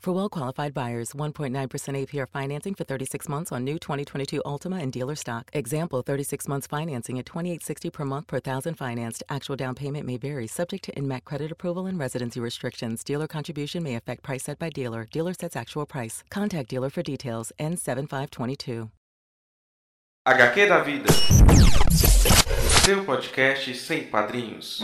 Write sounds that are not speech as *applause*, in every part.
For well qualified buyers, 1.9% APR financing for 36 months on new 2022 Altima and dealer stock. Example 36 months financing at 2860 per month per thousand financed. Actual down payment may vary, subject to INMAC credit approval and residency restrictions. Dealer contribution may affect price set by dealer. Dealer sets actual price. Contact dealer for details. N7522. HQ da Vida. Seu podcast sem padrinhos.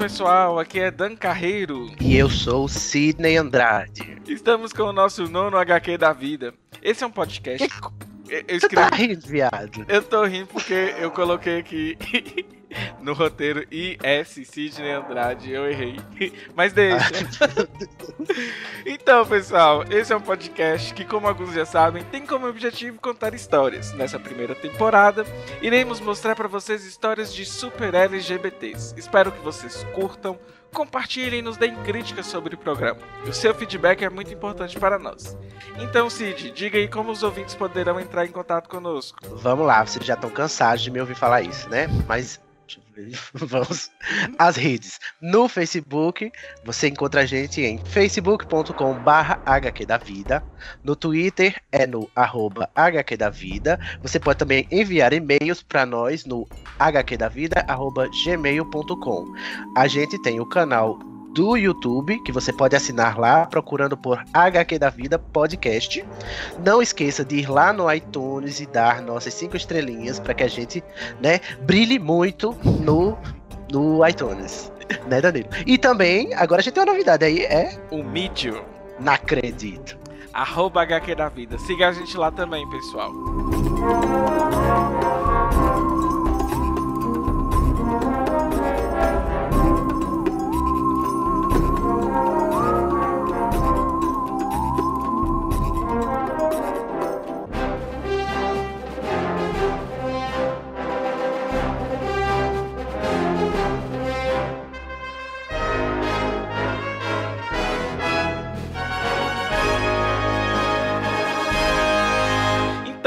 Pessoal, aqui é Dan Carreiro. E eu sou Sidney Andrade. Estamos com o nosso nono HQ da vida. Esse é um podcast. Eu Você escrevi... tá rindo, viado? Eu tô rindo porque eu coloquei aqui *laughs* *laughs* no roteiro IS Sidney Andrade, eu errei. *laughs* Mas deixa. *laughs* então, pessoal, esse é um podcast que, como alguns já sabem, tem como objetivo contar histórias. Nessa primeira temporada, iremos mostrar para vocês histórias de super LGBTs. Espero que vocês curtam, compartilhem e nos deem críticas sobre o programa. O seu feedback é muito importante para nós. Então, Cid, diga aí como os ouvintes poderão entrar em contato conosco. Vamos lá, vocês já estão cansados de me ouvir falar isso, né? Mas *laughs* vamos às redes. No Facebook, você encontra a gente em facebook.com HQ da Vida. No Twitter é no arroba HQ da Vida. Você pode também enviar e-mails para nós no hqdavida.gmail.com. A gente tem o canal do YouTube, que você pode assinar lá, procurando por HQ da Vida Podcast. Não esqueça de ir lá no iTunes e dar nossas cinco estrelinhas para que a gente, né, brilhe muito no, no iTunes. Né, Danilo? E também, agora a gente tem uma novidade aí, é? O Medium, Não acredito. arroba HQ da Vida. Siga a gente lá também, pessoal.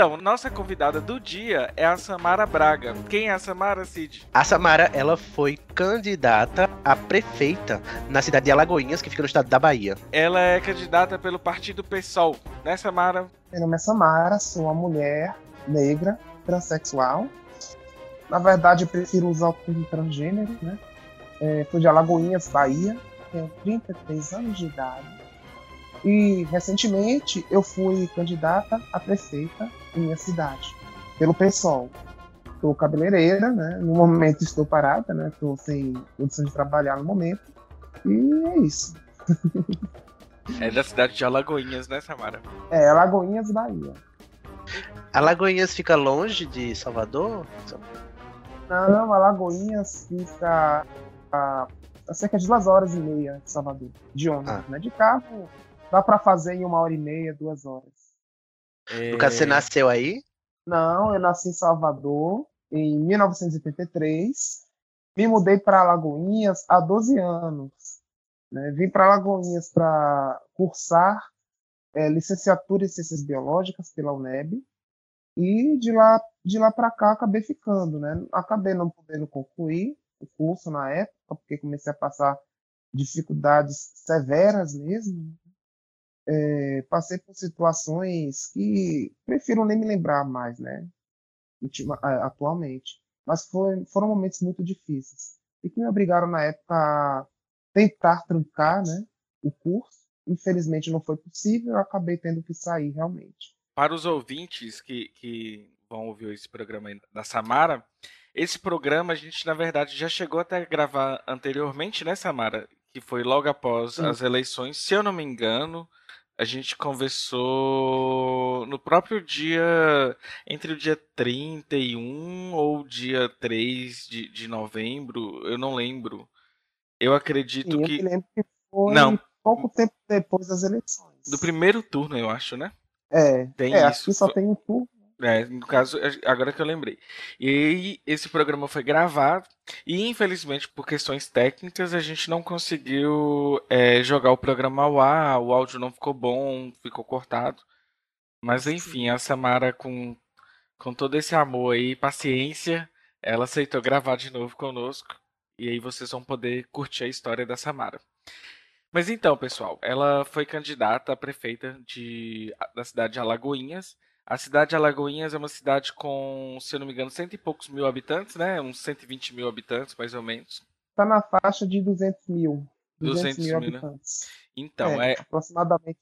Então, nossa convidada do dia é a Samara Braga. Quem é a Samara, Cid? A Samara, ela foi candidata a prefeita na cidade de Alagoinhas, que fica no estado da Bahia. Ela é candidata pelo partido PSOL, né, Samara? Meu nome é Samara, sou uma mulher negra, transexual. Na verdade, eu prefiro usar o termo transgênero, né? É, sou de Alagoinhas, Bahia, tenho 33 anos de idade. E, recentemente, eu fui candidata a prefeita em minha cidade, pelo PSOL. Sou cabeleireira, né? No momento estou parada, né? Estou sem condição de trabalhar no momento. E é isso. É da cidade de Alagoinhas, né, Samara? É, Alagoinhas, Bahia. Alagoinhas fica longe de Salvador? Não, Alagoinhas fica a, a cerca de duas horas e meia de Salvador, de ônibus, Ah. né? De carro dá para fazer em uma hora e meia, duas horas. No caso, você nasceu aí? Não, eu nasci em Salvador em 1983, me mudei para Alagoinhas há 12 anos. Né? Vim para Alagoinhas para cursar eh, licenciatura em Ciências Biológicas pela UNEB e de lá de lá para cá acabei ficando, né? Acabei não podendo concluir o curso na época porque comecei a passar dificuldades severas mesmo é, passei por situações que prefiro nem me lembrar mais, né? Atualmente. Mas foi, foram momentos muito difíceis. E que me obrigaram na época a tentar trancar né, o curso. Infelizmente não foi possível, eu acabei tendo que sair realmente. Para os ouvintes que, que vão ouvir esse programa da Samara, esse programa a gente, na verdade, já chegou até a gravar anteriormente, né, Samara? Que foi logo após Sim. as eleições, se eu não me engano. A gente conversou no próprio dia, entre o dia 31 ou dia 3 de, de novembro, eu não lembro. Eu acredito Sim, que. Eu lembro que foi não. pouco tempo depois das eleições. Do primeiro turno, eu acho, né? É, tem é, isso. aqui só tem um turno. É, no caso, agora que eu lembrei. E esse programa foi gravado e, infelizmente, por questões técnicas, a gente não conseguiu é, jogar o programa ao ar, o áudio não ficou bom, ficou cortado. Mas, enfim, a Samara, com, com todo esse amor e paciência, ela aceitou gravar de novo conosco. E aí vocês vão poder curtir a história da Samara. Mas então, pessoal, ela foi candidata a prefeita de, da cidade de Alagoinhas a cidade de Alagoinhas é uma cidade com, se eu não me engano, cento e poucos mil habitantes, né? Uns 120 mil habitantes, mais ou menos. Está na faixa de 200 mil. 200, 200 mil, mil, habitantes. Né? Então, é, é, Aproximadamente.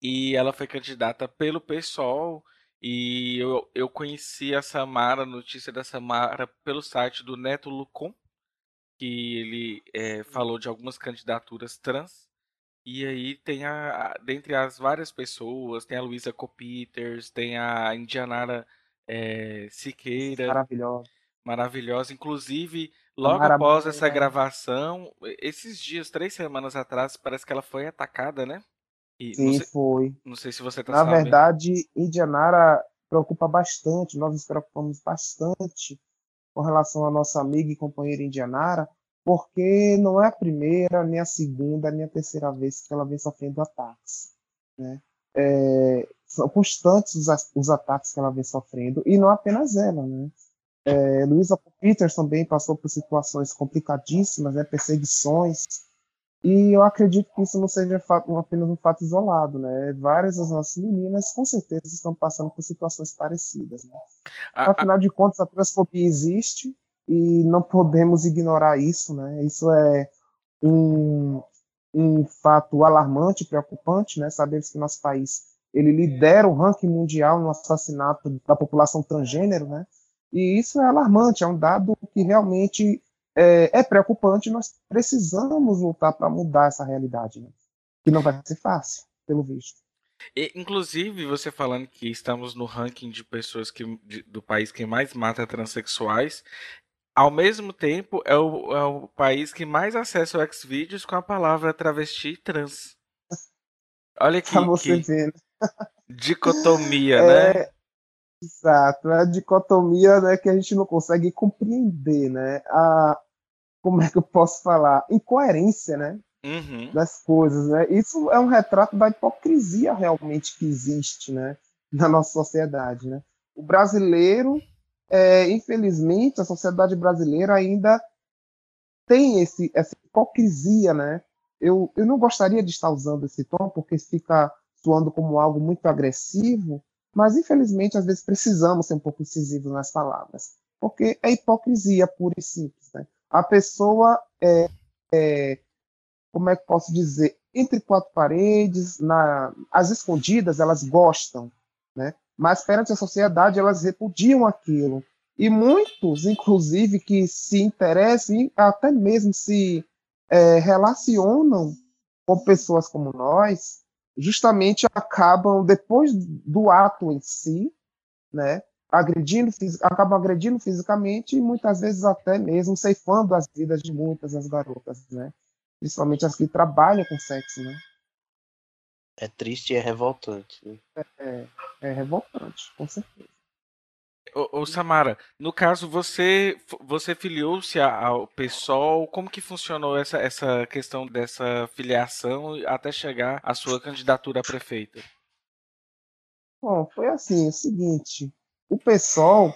E ela foi candidata pelo PSOL. E eu, eu conheci a Samara, a notícia da Samara, pelo site do Neto Lucon, que ele é, falou de algumas candidaturas trans. E aí tem a, dentre as várias pessoas, tem a Luísa Copiters, tem a Indianara é, Siqueira. Maravilhosa. Maravilhosa. Inclusive, logo após essa gravação, esses dias, três semanas atrás, parece que ela foi atacada, né? E Sim, sei, foi. Não sei se você tá Na sabendo. verdade, Indianara preocupa bastante, nós nos preocupamos bastante com relação à nossa amiga e companheira Indianara, porque não é a primeira, nem a segunda, nem a terceira vez que ela vem sofrendo ataques. Né? É, são constantes os, os, ataques que ela vem sofrendo, e não apenas ela. Né? É, Luísa Peters também passou por situações complicadíssimas, né? perseguições, e eu acredito que isso não seja apenas um fato isolado. Né? Várias das nossas meninas, com certeza, estão passando por situações parecidas. Né? Afinal de contas, a transfobia existe, e não podemos ignorar isso, né? Isso é um, um fato alarmante, preocupante, né? Sabemos que nosso país ele lidera o ranking mundial no assassinato da população transgênero, né? E isso é alarmante, é um dado que realmente é, é preocupante. Nós precisamos lutar para mudar essa realidade, né? que não vai ser fácil, pelo visto. E, inclusive, você falando que estamos no ranking de pessoas que, de, do país que mais mata transexuais, ao mesmo tempo, é o, é o país que mais acessa o Xvideos com a palavra travesti trans. Olha aqui. Que ver. Né? Dicotomia, é, né? Exato, é a dicotomia né, que a gente não consegue compreender, né? A, como é que eu posso falar? Incoerência, né? Uhum. Das coisas, né? Isso é um retrato da hipocrisia realmente que existe, né? Na nossa sociedade, né? O brasileiro é, infelizmente, a sociedade brasileira ainda tem esse, essa hipocrisia, né? Eu, eu não gostaria de estar usando esse tom, porque fica soando como algo muito agressivo, mas infelizmente, às vezes, precisamos ser um pouco incisivos nas palavras, porque é hipocrisia pura e simples. Né? A pessoa é, é como é que posso dizer, entre quatro paredes, na, as escondidas, elas gostam, né? Mas perante a sociedade elas repudiam aquilo. E muitos, inclusive, que se interessam e até mesmo se é, relacionam com pessoas como nós, justamente acabam, depois do ato em si, né, agredindo, acabam agredindo fisicamente e muitas vezes até mesmo ceifando as vidas de muitas das garotas, né? Principalmente as que trabalham com sexo, né? É triste e é revoltante. Né? É, é revoltante, com certeza. Ô, ô, Samara, no caso você você filiou-se ao PSOL, como que funcionou essa, essa questão dessa filiação até chegar à sua candidatura a prefeita? Bom, foi assim, é o seguinte, o PSOL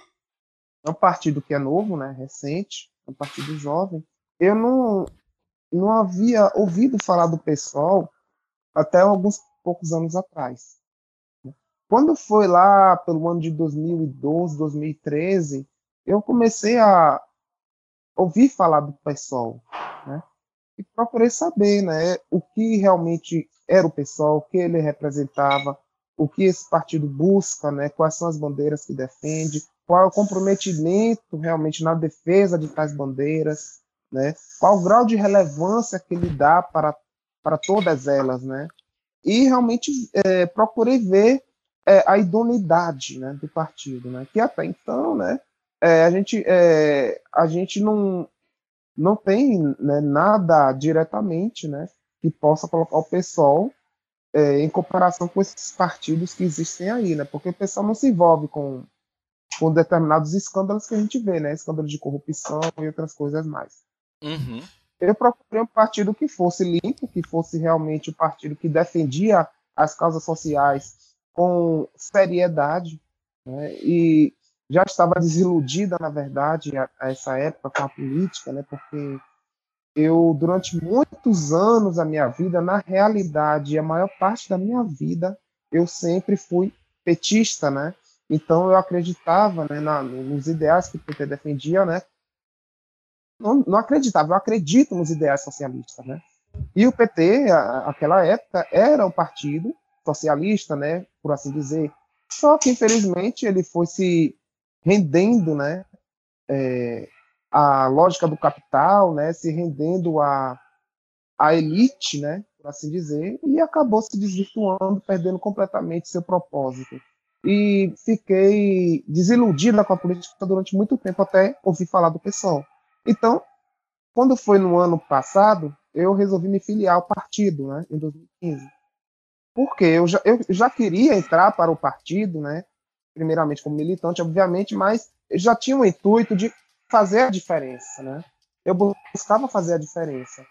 é um partido que é novo, né, recente, é um partido jovem. Eu não não havia ouvido falar do PSOL até alguns poucos anos atrás. Quando foi lá pelo ano de 2012, 2013, eu comecei a ouvir falar do PSOL, né? E procurei saber, né, o que realmente era o PSOL, o que ele representava, o que esse partido busca, né, quais são as bandeiras que defende, qual é o comprometimento realmente na defesa de tais bandeiras, né, qual o grau de relevância que ele dá para, para todas elas, né, e realmente é, procurei ver é, a idoneidade né, do partido, né, que até então, né, é, a gente, é, a gente não, não tem né, nada diretamente né, que possa colocar o pessoal é, em comparação com esses partidos que existem aí, né, porque o pessoal não se envolve com, com determinados escândalos que a gente vê, né, escândalos de corrupção e outras coisas mais. Uhum. Eu procurei um partido que fosse limpo, que fosse realmente o um partido que defendia as causas sociais com seriedade, né, e já estava desiludida, na verdade, a, a, essa época com a política, né? Porque eu, durante muitos anos da minha vida, na realidade, a maior parte da minha vida, eu sempre fui petista, né? Então eu acreditava né, na, nos ideais que o PT defendia, né? Não, não acreditava, eu acredito nos ideais socialistas, né? E o PT, a, aquela época, era um partido socialista, né? Por assim dizer. Só que, infelizmente, ele foi se rendendo, né, é, a lógica do capital, né, se rendendo a, a elite, né, por assim dizer, e acabou se desvirtuando, perdendo completamente seu propósito. E fiquei desiludida com a política durante muito tempo, até ouvir falar do pessoal. Então, quando foi no ano passado, eu resolvi me filiar ao partido, né, em 2015. Porque eu já, eu já queria entrar para o partido, né, primeiramente como militante, obviamente, mas já tinha o intuito de fazer a diferença, né? Eu buscava fazer a diferença,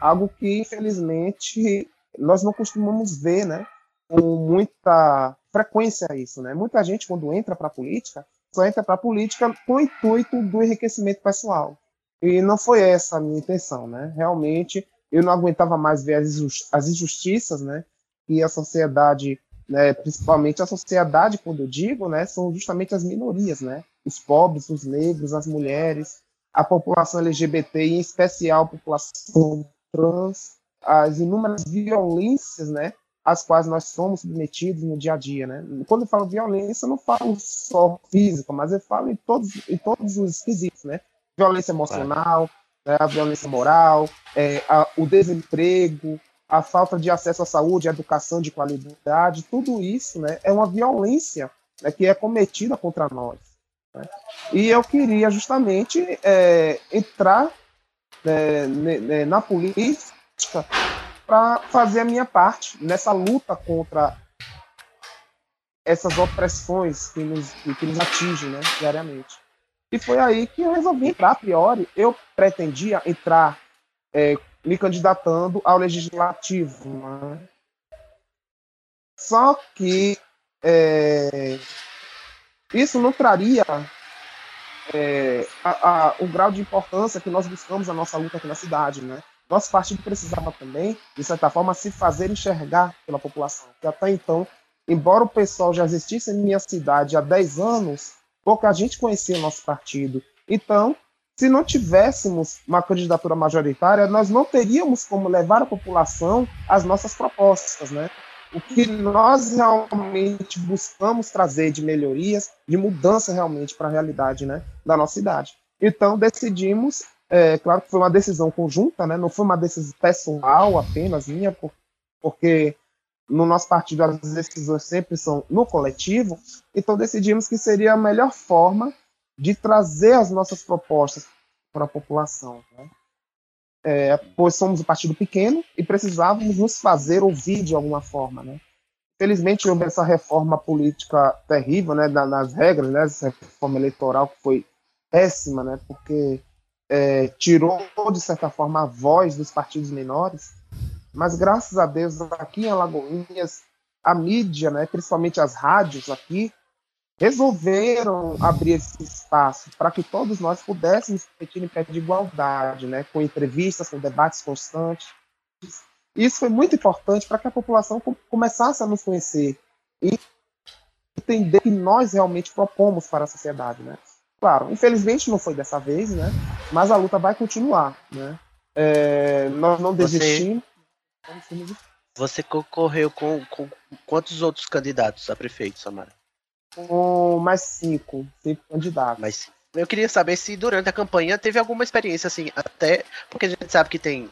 algo que infelizmente nós não costumamos ver, né? Com muita frequência isso, né? Muita gente quando entra para a política só entra para a política com o intuito do enriquecimento pessoal e não foi essa a minha intenção, né? Realmente eu não aguentava mais ver as injustiças, né? Que a sociedade né, principalmente a sociedade, quando eu digo, né, são justamente as minorias, né, os pobres, os negros, as mulheres, a população LGBT, em especial a população trans, as inúmeras violências, né, às quais nós somos submetidos no dia a dia, né. Quando eu falo violência, eu não falo só física, mas eu falo em todos, em todos os quesitos, né, violência emocional, né, a violência moral, é, a, o desemprego, a falta de acesso à saúde, à educação de qualidade, tudo isso né, é uma violência né, que é cometida contra nós. Né? E eu queria justamente é, entrar né, na política para fazer a minha parte nessa luta contra essas opressões que nos, que nos atingem né, diariamente. E foi aí que eu resolvi entrar a priori. Eu pretendia entrar é, me candidatando ao legislativo. Né? Só que é, isso não traria é, a, a, o grau de importância que nós buscamos na nossa luta aqui na cidade. Né? Nosso partido precisava também, de certa forma, se fazer enxergar pela população. Que até então, embora o pessoal já existisse em minha cidade há 10 anos, pouca gente conhecia nosso partido. Então, se não tivéssemos uma candidatura majoritária, nós não teríamos como levar a população às nossas propostas, né? O que nós realmente buscamos trazer de melhorias, de mudança realmente para a realidade, né, da nossa cidade. Então decidimos, é, claro que foi uma decisão conjunta, né? Não foi uma decisão pessoal apenas minha, porque no nosso partido as decisões sempre são no coletivo. Então decidimos que seria a melhor forma de trazer as nossas propostas para a população. Né? É, pois somos um partido pequeno e precisávamos nos fazer ouvir de alguma forma. Né? Felizmente houve essa reforma política terrível né, nas regras, né, essa reforma eleitoral que foi péssima, né, porque é, tirou, de certa forma, a voz dos partidos menores, mas graças a Deus aqui em Alagoinhas, a mídia, né, principalmente as rádios aqui, resolveram abrir esse espaço para que todos nós pudéssemos competir em pé de igualdade, né, com entrevistas, com debates constantes. Isso foi muito importante para que a população começasse a nos conhecer e entender que nós realmente propomos para a sociedade, né? Claro, infelizmente não foi dessa vez, né? Mas a luta vai continuar, né? É, nós não desistimos. Você, você concorreu com, com, quantos outros candidatos a prefeito, Samara? Com mais cinco, cinco candidatos. Mais eu queria saber se durante a campanha teve alguma experiência assim, até porque a gente sabe que tem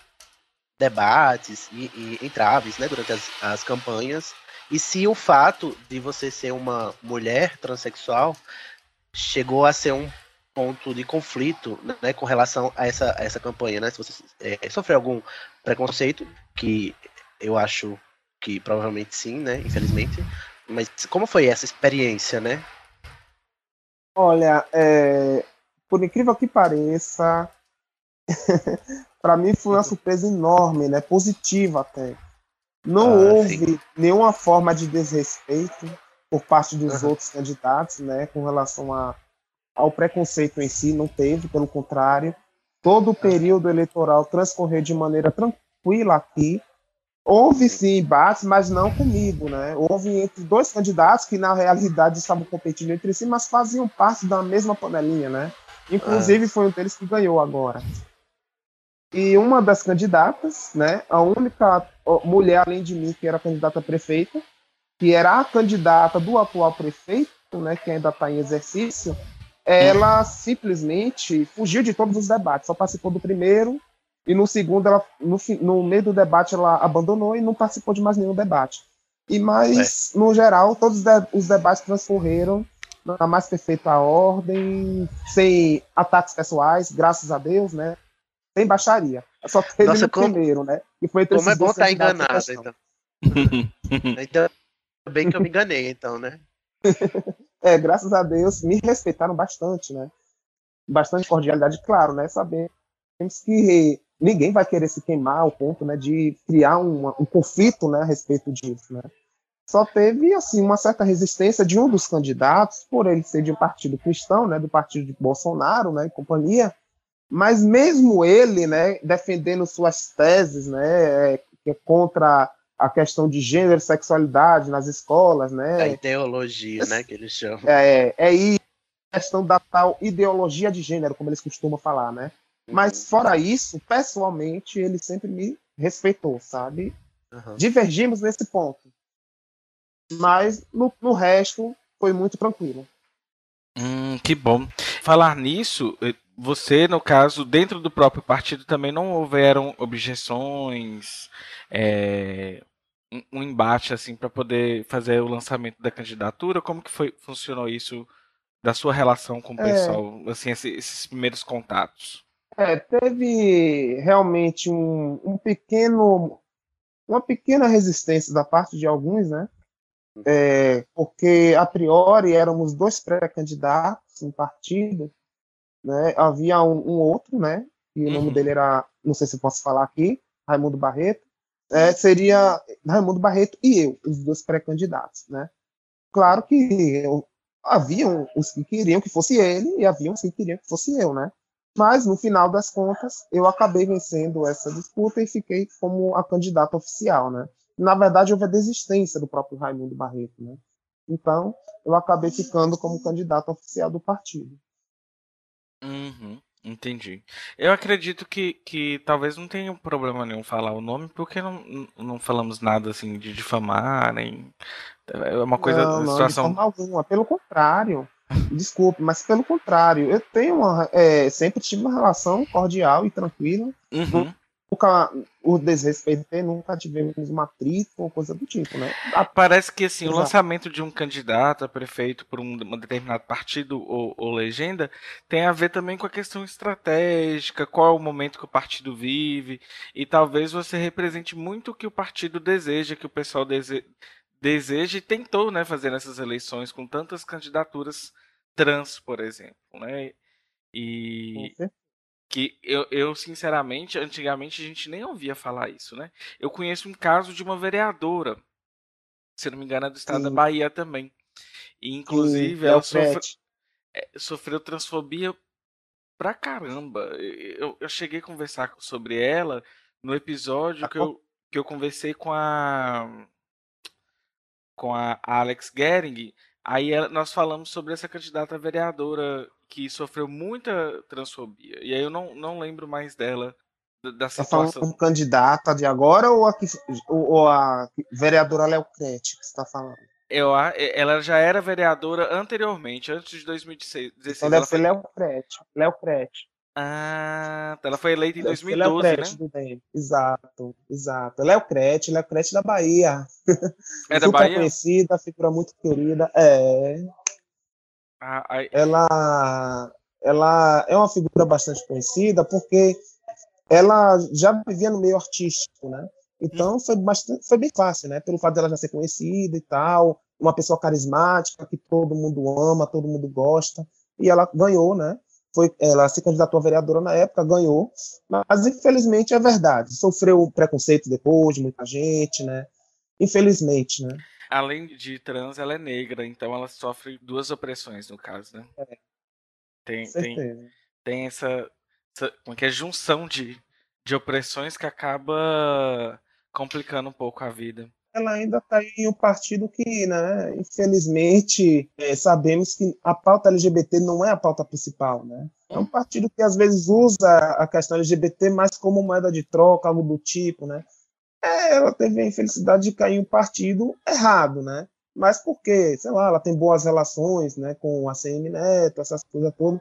debates e, e entraves, né, durante as, as campanhas, e se o fato de você ser uma mulher transexual chegou a ser um ponto de conflito né, com relação a essa, a essa campanha, né? Se você é, sofreu algum preconceito, que eu acho que provavelmente sim, né? Infelizmente. Mas como foi essa experiência, né? Olha, é, por incrível que pareça, *laughs* para mim foi uma surpresa enorme, né? Positiva até. Não ah, houve sim. nenhuma forma de desrespeito por parte dos uhum. outros candidatos, né? Com relação a, ao preconceito em si, não teve, pelo contrário. Todo o período eleitoral transcorreu de maneira tranquila aqui. Houve sim embates, mas não comigo, né? Houve entre dois candidatos que na realidade estavam competindo entre si, mas faziam parte da mesma panelinha, né? Inclusive ah. foi um deles que ganhou agora. E uma das candidatas, né, a única mulher além de mim que era candidata a prefeita, que era a candidata do atual prefeito, né, que ainda está em exercício, ela simplesmente fugiu de todos os debates, só participou do primeiro e no segundo, ela, no, no meio do debate, ela abandonou e não participou de mais nenhum debate. E mais, é. no geral, todos os debates transcorreram na mais perfeita ordem, sem ataques pessoais, graças a Deus, né? sem baixaria. Só teve Nossa, no como, primeiro, né? E foi como é bom estar tá enganado, então. *laughs* então. bem que eu me enganei, então, né? *laughs* é, graças a Deus, me respeitaram bastante, né? Bastante cordialidade, claro, né? Sabemos que ninguém vai querer se queimar ao ponto né, de criar um, um conflito né, a respeito disso, né? Só teve assim uma certa resistência de um dos candidatos, por ele ser de um partido cristão, né, do partido de Bolsonaro, né, e companhia, mas mesmo ele, né, defendendo suas teses, né, é contra a questão de gênero e sexualidade nas escolas, né? A ideologia, né, que eles chamam. É, é isso, a questão da tal ideologia de gênero, como eles costumam falar, né? Uhum. Mas fora isso, pessoalmente, ele sempre me respeitou, sabe? Uhum. Divergimos nesse ponto. Mas no, no resto foi muito tranquilo. Hum, que bom. Falar nisso, você, no caso, dentro do próprio partido também não houveram objeções, é, um, embate assim para poder fazer o lançamento da candidatura? Como que foi funcionou isso da sua relação com o é, pessoal, assim, esses, esses, primeiros contatos? É, teve realmente um, um pequeno, uma pequena resistência da parte de alguns, né? É, porque a priori éramos dois pré-candidatos no partido né? Havia um, um outro, né? E o nome uhum. dele era, não sei se posso falar aqui, Raimundo Barreto. É, seria Raimundo Barreto e eu, os dois pré-candidatos, né? Claro que eu, haviam os que queriam que fosse ele e haviam os que queriam que fosse eu, né? Mas no final das contas, eu acabei vencendo essa disputa e fiquei como a candidata oficial, né? Na verdade, houve a desistência do próprio Raimundo Barreto, né? Então, eu acabei ficando como candidato oficial do partido. Uhum, entendi. Eu acredito que, que talvez não tenha problema nenhum falar o nome, porque não, não falamos nada assim de difamar, nem. É uma coisa. Não, não, situação... de forma alguma. Pelo contrário. *laughs* Desculpe, mas pelo contrário, eu tenho uma. É, sempre tive uma relação cordial e tranquila. Uhum nunca o desrespeito, nunca tivemos uma atrito ou coisa do tipo, né? A... Parece que assim, Exato. o lançamento de um candidato a prefeito por um, um determinado partido ou, ou, legenda tem a ver também com a questão estratégica, qual é o momento que o partido vive, e talvez você represente muito o que o partido deseja, que o pessoal dese... deseja e tentou né, fazer nessas eleições com tantas candidaturas trans, por exemplo. Né? E, que eu, eu, sinceramente, antigamente a gente nem ouvia falar isso, né? Eu conheço um caso de uma vereadora, se não me engano, é do estado Sim. da Bahia também. E, inclusive, Sim, ela sofre, é, sofreu transfobia pra caramba. Eu, eu cheguei a conversar sobre ela no episódio que eu, que eu conversei com a com a Alex Gering, aí nós falamos sobre essa candidata vereadora que sofreu muita transfobia. E aí eu não, não lembro mais dela da situação. Tá falando como candidata de agora ou a, ou a vereadora Léo Crete que você está falando? Eu, ela já era vereadora anteriormente, antes de 2016. Então deve ser foi... Léo Crete. Léo Crete. Ah, ela foi eleita em 2012, Léo Crete, né? Exato, exato. Léo Crete, Léo Crete da Bahia. É *laughs* da Bahia? conhecida, figura muito querida. É. Ah, ela, ela é uma figura bastante conhecida porque ela já vivia no meio artístico, né? Então foi bastante, foi bem fácil, né? Pelo fato dela já ser conhecida e tal, uma pessoa carismática que todo mundo ama, todo mundo gosta, e ela ganhou, né? Foi, ela se candidatou a vereadora na época, ganhou, mas infelizmente é verdade, sofreu preconceito depois de muita gente, né? Infelizmente, né? Além de trans, ela é negra, então ela sofre duas opressões no caso, né? É. Tem, tem, tem essa, essa como é que é, junção de, de opressões que acaba complicando um pouco a vida. Ela ainda está em um partido que, né, infelizmente, é, sabemos que a pauta LGBT não é a pauta principal, né? É um partido que às vezes usa a questão LGBT mais como moeda de troca, algo do tipo, né? É, ela teve a infelicidade de cair em um partido errado, né? Mas porque, sei lá, ela tem boas relações, né, com a CM Neto, essas coisas todas.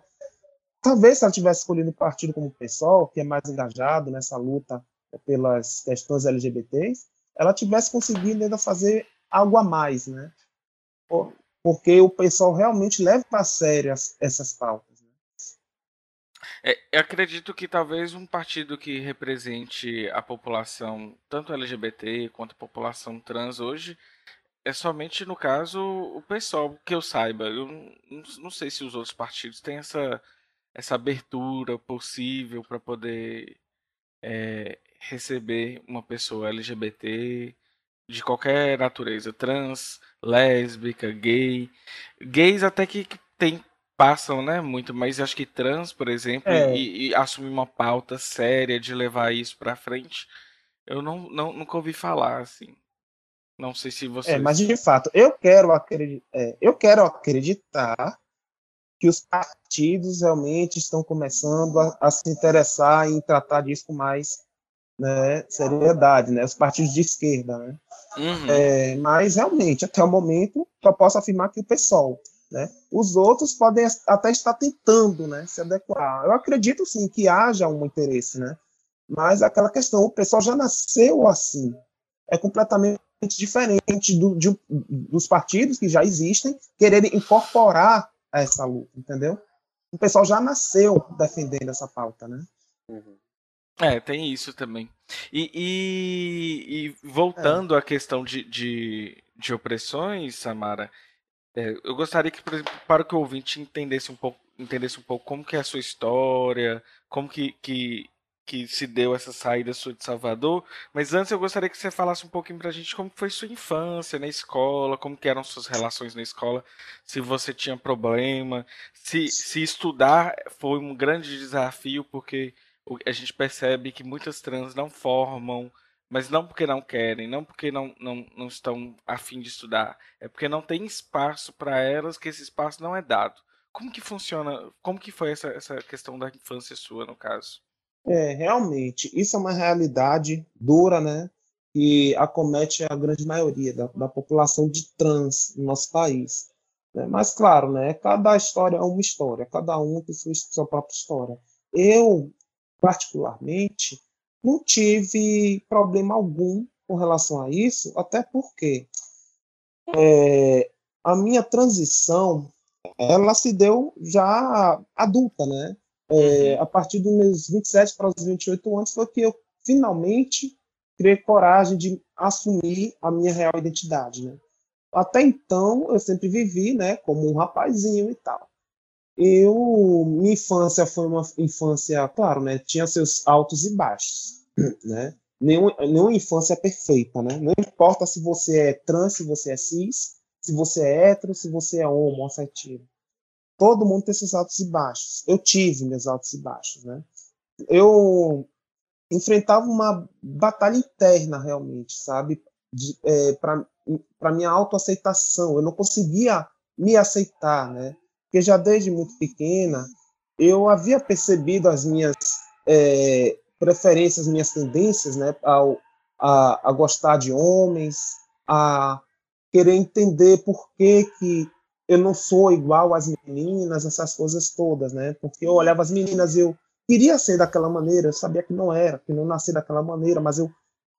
Talvez se ela tivesse escolhido um partido como o PSOL, que é mais engajado nessa luta pelas questões LGBTs, ela tivesse conseguido ainda fazer algo a mais, né? Porque o pessoal realmente leva a sério essas pautas. É, eu acredito que talvez um partido que represente a população, tanto LGBT quanto a população trans hoje, é somente no caso o pessoal que eu saiba. Eu não, não sei se os outros partidos têm essa, essa abertura possível para poder é, receber uma pessoa LGBT de qualquer natureza, trans, lésbica, gay, gays até que, tem passam, né, muito, mas acho que trans, por exemplo, é. e, e assumir uma pauta séria de levar isso para frente, eu não, não nunca ouvi falar assim. Não sei se você. É, mas de fato, eu quero acreditar, é, eu quero acreditar que os partidos realmente estão começando a, a se interessar em tratar disso com mais né, seriedade, né, os partidos de esquerda, né, uhum. é, mas realmente até o momento só posso afirmar que o PSOL, né, os outros podem até estar tentando, né, se adequar. Eu acredito sim que haja um interesse, né, mas aquela questão, o pessoal já nasceu assim, é completamente diferente do, de, dos partidos que já existem quererem incorporar essa luta, entendeu? O pessoal já nasceu defendendo essa pauta, né? Uhum. É, tem isso também. E, e, e voltando é. à questão de, de, de opressões, Samara, é, eu gostaria que, por exemplo, para que o ouvinte entendesse um pouco, entendesse um pouco como que é a sua história, como que, que, que se deu essa saída sua de Salvador. Mas antes eu gostaria que você falasse um pouquinho pra gente como foi sua infância na escola, como que eram suas relações na escola, se você tinha problema, se, se estudar foi um grande desafio, porque a gente percebe que muitas trans não formam, mas não porque não querem, não porque não, não, não estão afim de estudar, é porque não tem espaço para elas, que esse espaço não é dado. Como que funciona, como que foi essa, essa questão da infância sua, no caso? É, realmente, isso é uma realidade dura, né, que acomete a grande maioria da, da população de trans no nosso país. Né? Mas, claro, né, cada história é uma história, cada um tem sua, sua própria história. Eu, particularmente, não tive problema algum com relação a isso, até porque é, a minha transição ela se deu já adulta, né? É, uhum. a partir dos meus 27 para os 28 anos foi que eu finalmente criei coragem de assumir a minha real identidade, né? Até então eu sempre vivi, né, como um rapazinho e tal eu minha infância foi uma infância, claro, né, tinha seus altos e baixos, *clears throat* né? Nenhum, nenhuma infância é perfeita, né? Não importa se você é trans, se você é cis, se você é hétero, se você é homoafetivo. Todo mundo tem seus altos e baixos. Eu tive meus altos e baixos, né? Eu enfrentava uma batalha interna realmente, sabe? É, para minha autoaceitação. Eu não conseguia me aceitar, né? Porque já desde muito pequena eu havia percebido as minhas é, preferências, minhas tendências, né? Ao, a, a gostar de homens, a querer entender por que, que eu não sou igual às meninas, essas coisas todas, né? Porque eu olhava as meninas eu queria ser daquela maneira, eu sabia que não era, que não nasci daquela maneira, mas eu,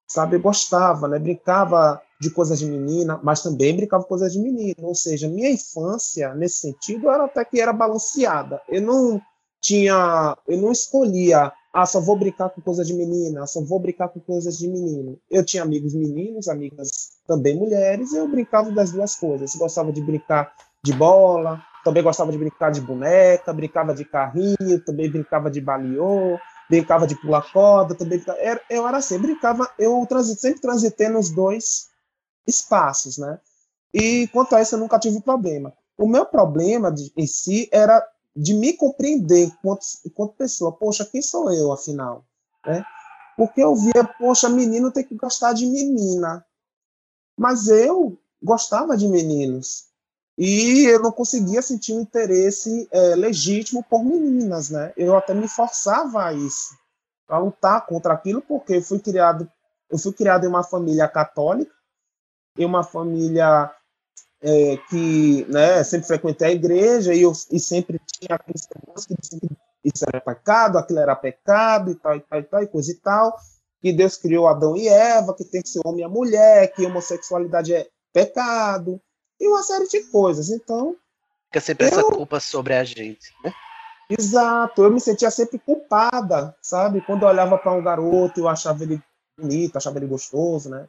sabe, eu gostava, né? Brincava de coisas de menina, mas também brincava coisas de menino, ou seja, minha infância, nesse sentido, era até que era balanceada. Eu não tinha, eu não escolhia ah, só vou brincar com coisas de menina, só vou brincar com coisas de menino. Eu tinha amigos meninos, amigas também mulheres, e eu brincava das duas coisas. Eu gostava de brincar de bola, também gostava de brincar de boneca, brincava de carrinho, também brincava de baliô, brincava de pular corda, também brincava... eu era assim, brincava, eu sempre transitei nos dois espaços, né? E quanto a isso eu nunca tive problema. O meu problema de, em si era de me compreender enquanto pessoa. Poxa, quem sou eu, afinal? Né? Porque eu via, poxa, menino tem que gostar de menina. Mas eu gostava de meninos. E eu não conseguia sentir um interesse é, legítimo por meninas, né? Eu até me forçava a isso, a lutar contra aquilo, porque eu fui criado, eu fui criado em uma família católica, em uma família é, que né, sempre frequentei a igreja e, eu, e sempre tinha aqueles que sempre, isso era pecado, aquilo era pecado e tal, e tal, e tal, e coisa e tal, que Deus criou Adão e Eva, que tem que ser homem e mulher, que homossexualidade é pecado, e uma série de coisas. Então. Fica sempre eu, essa culpa sobre a gente, né? Exato, eu me sentia sempre culpada, sabe? Quando eu olhava para um garoto, eu achava ele bonito, achava ele gostoso, né?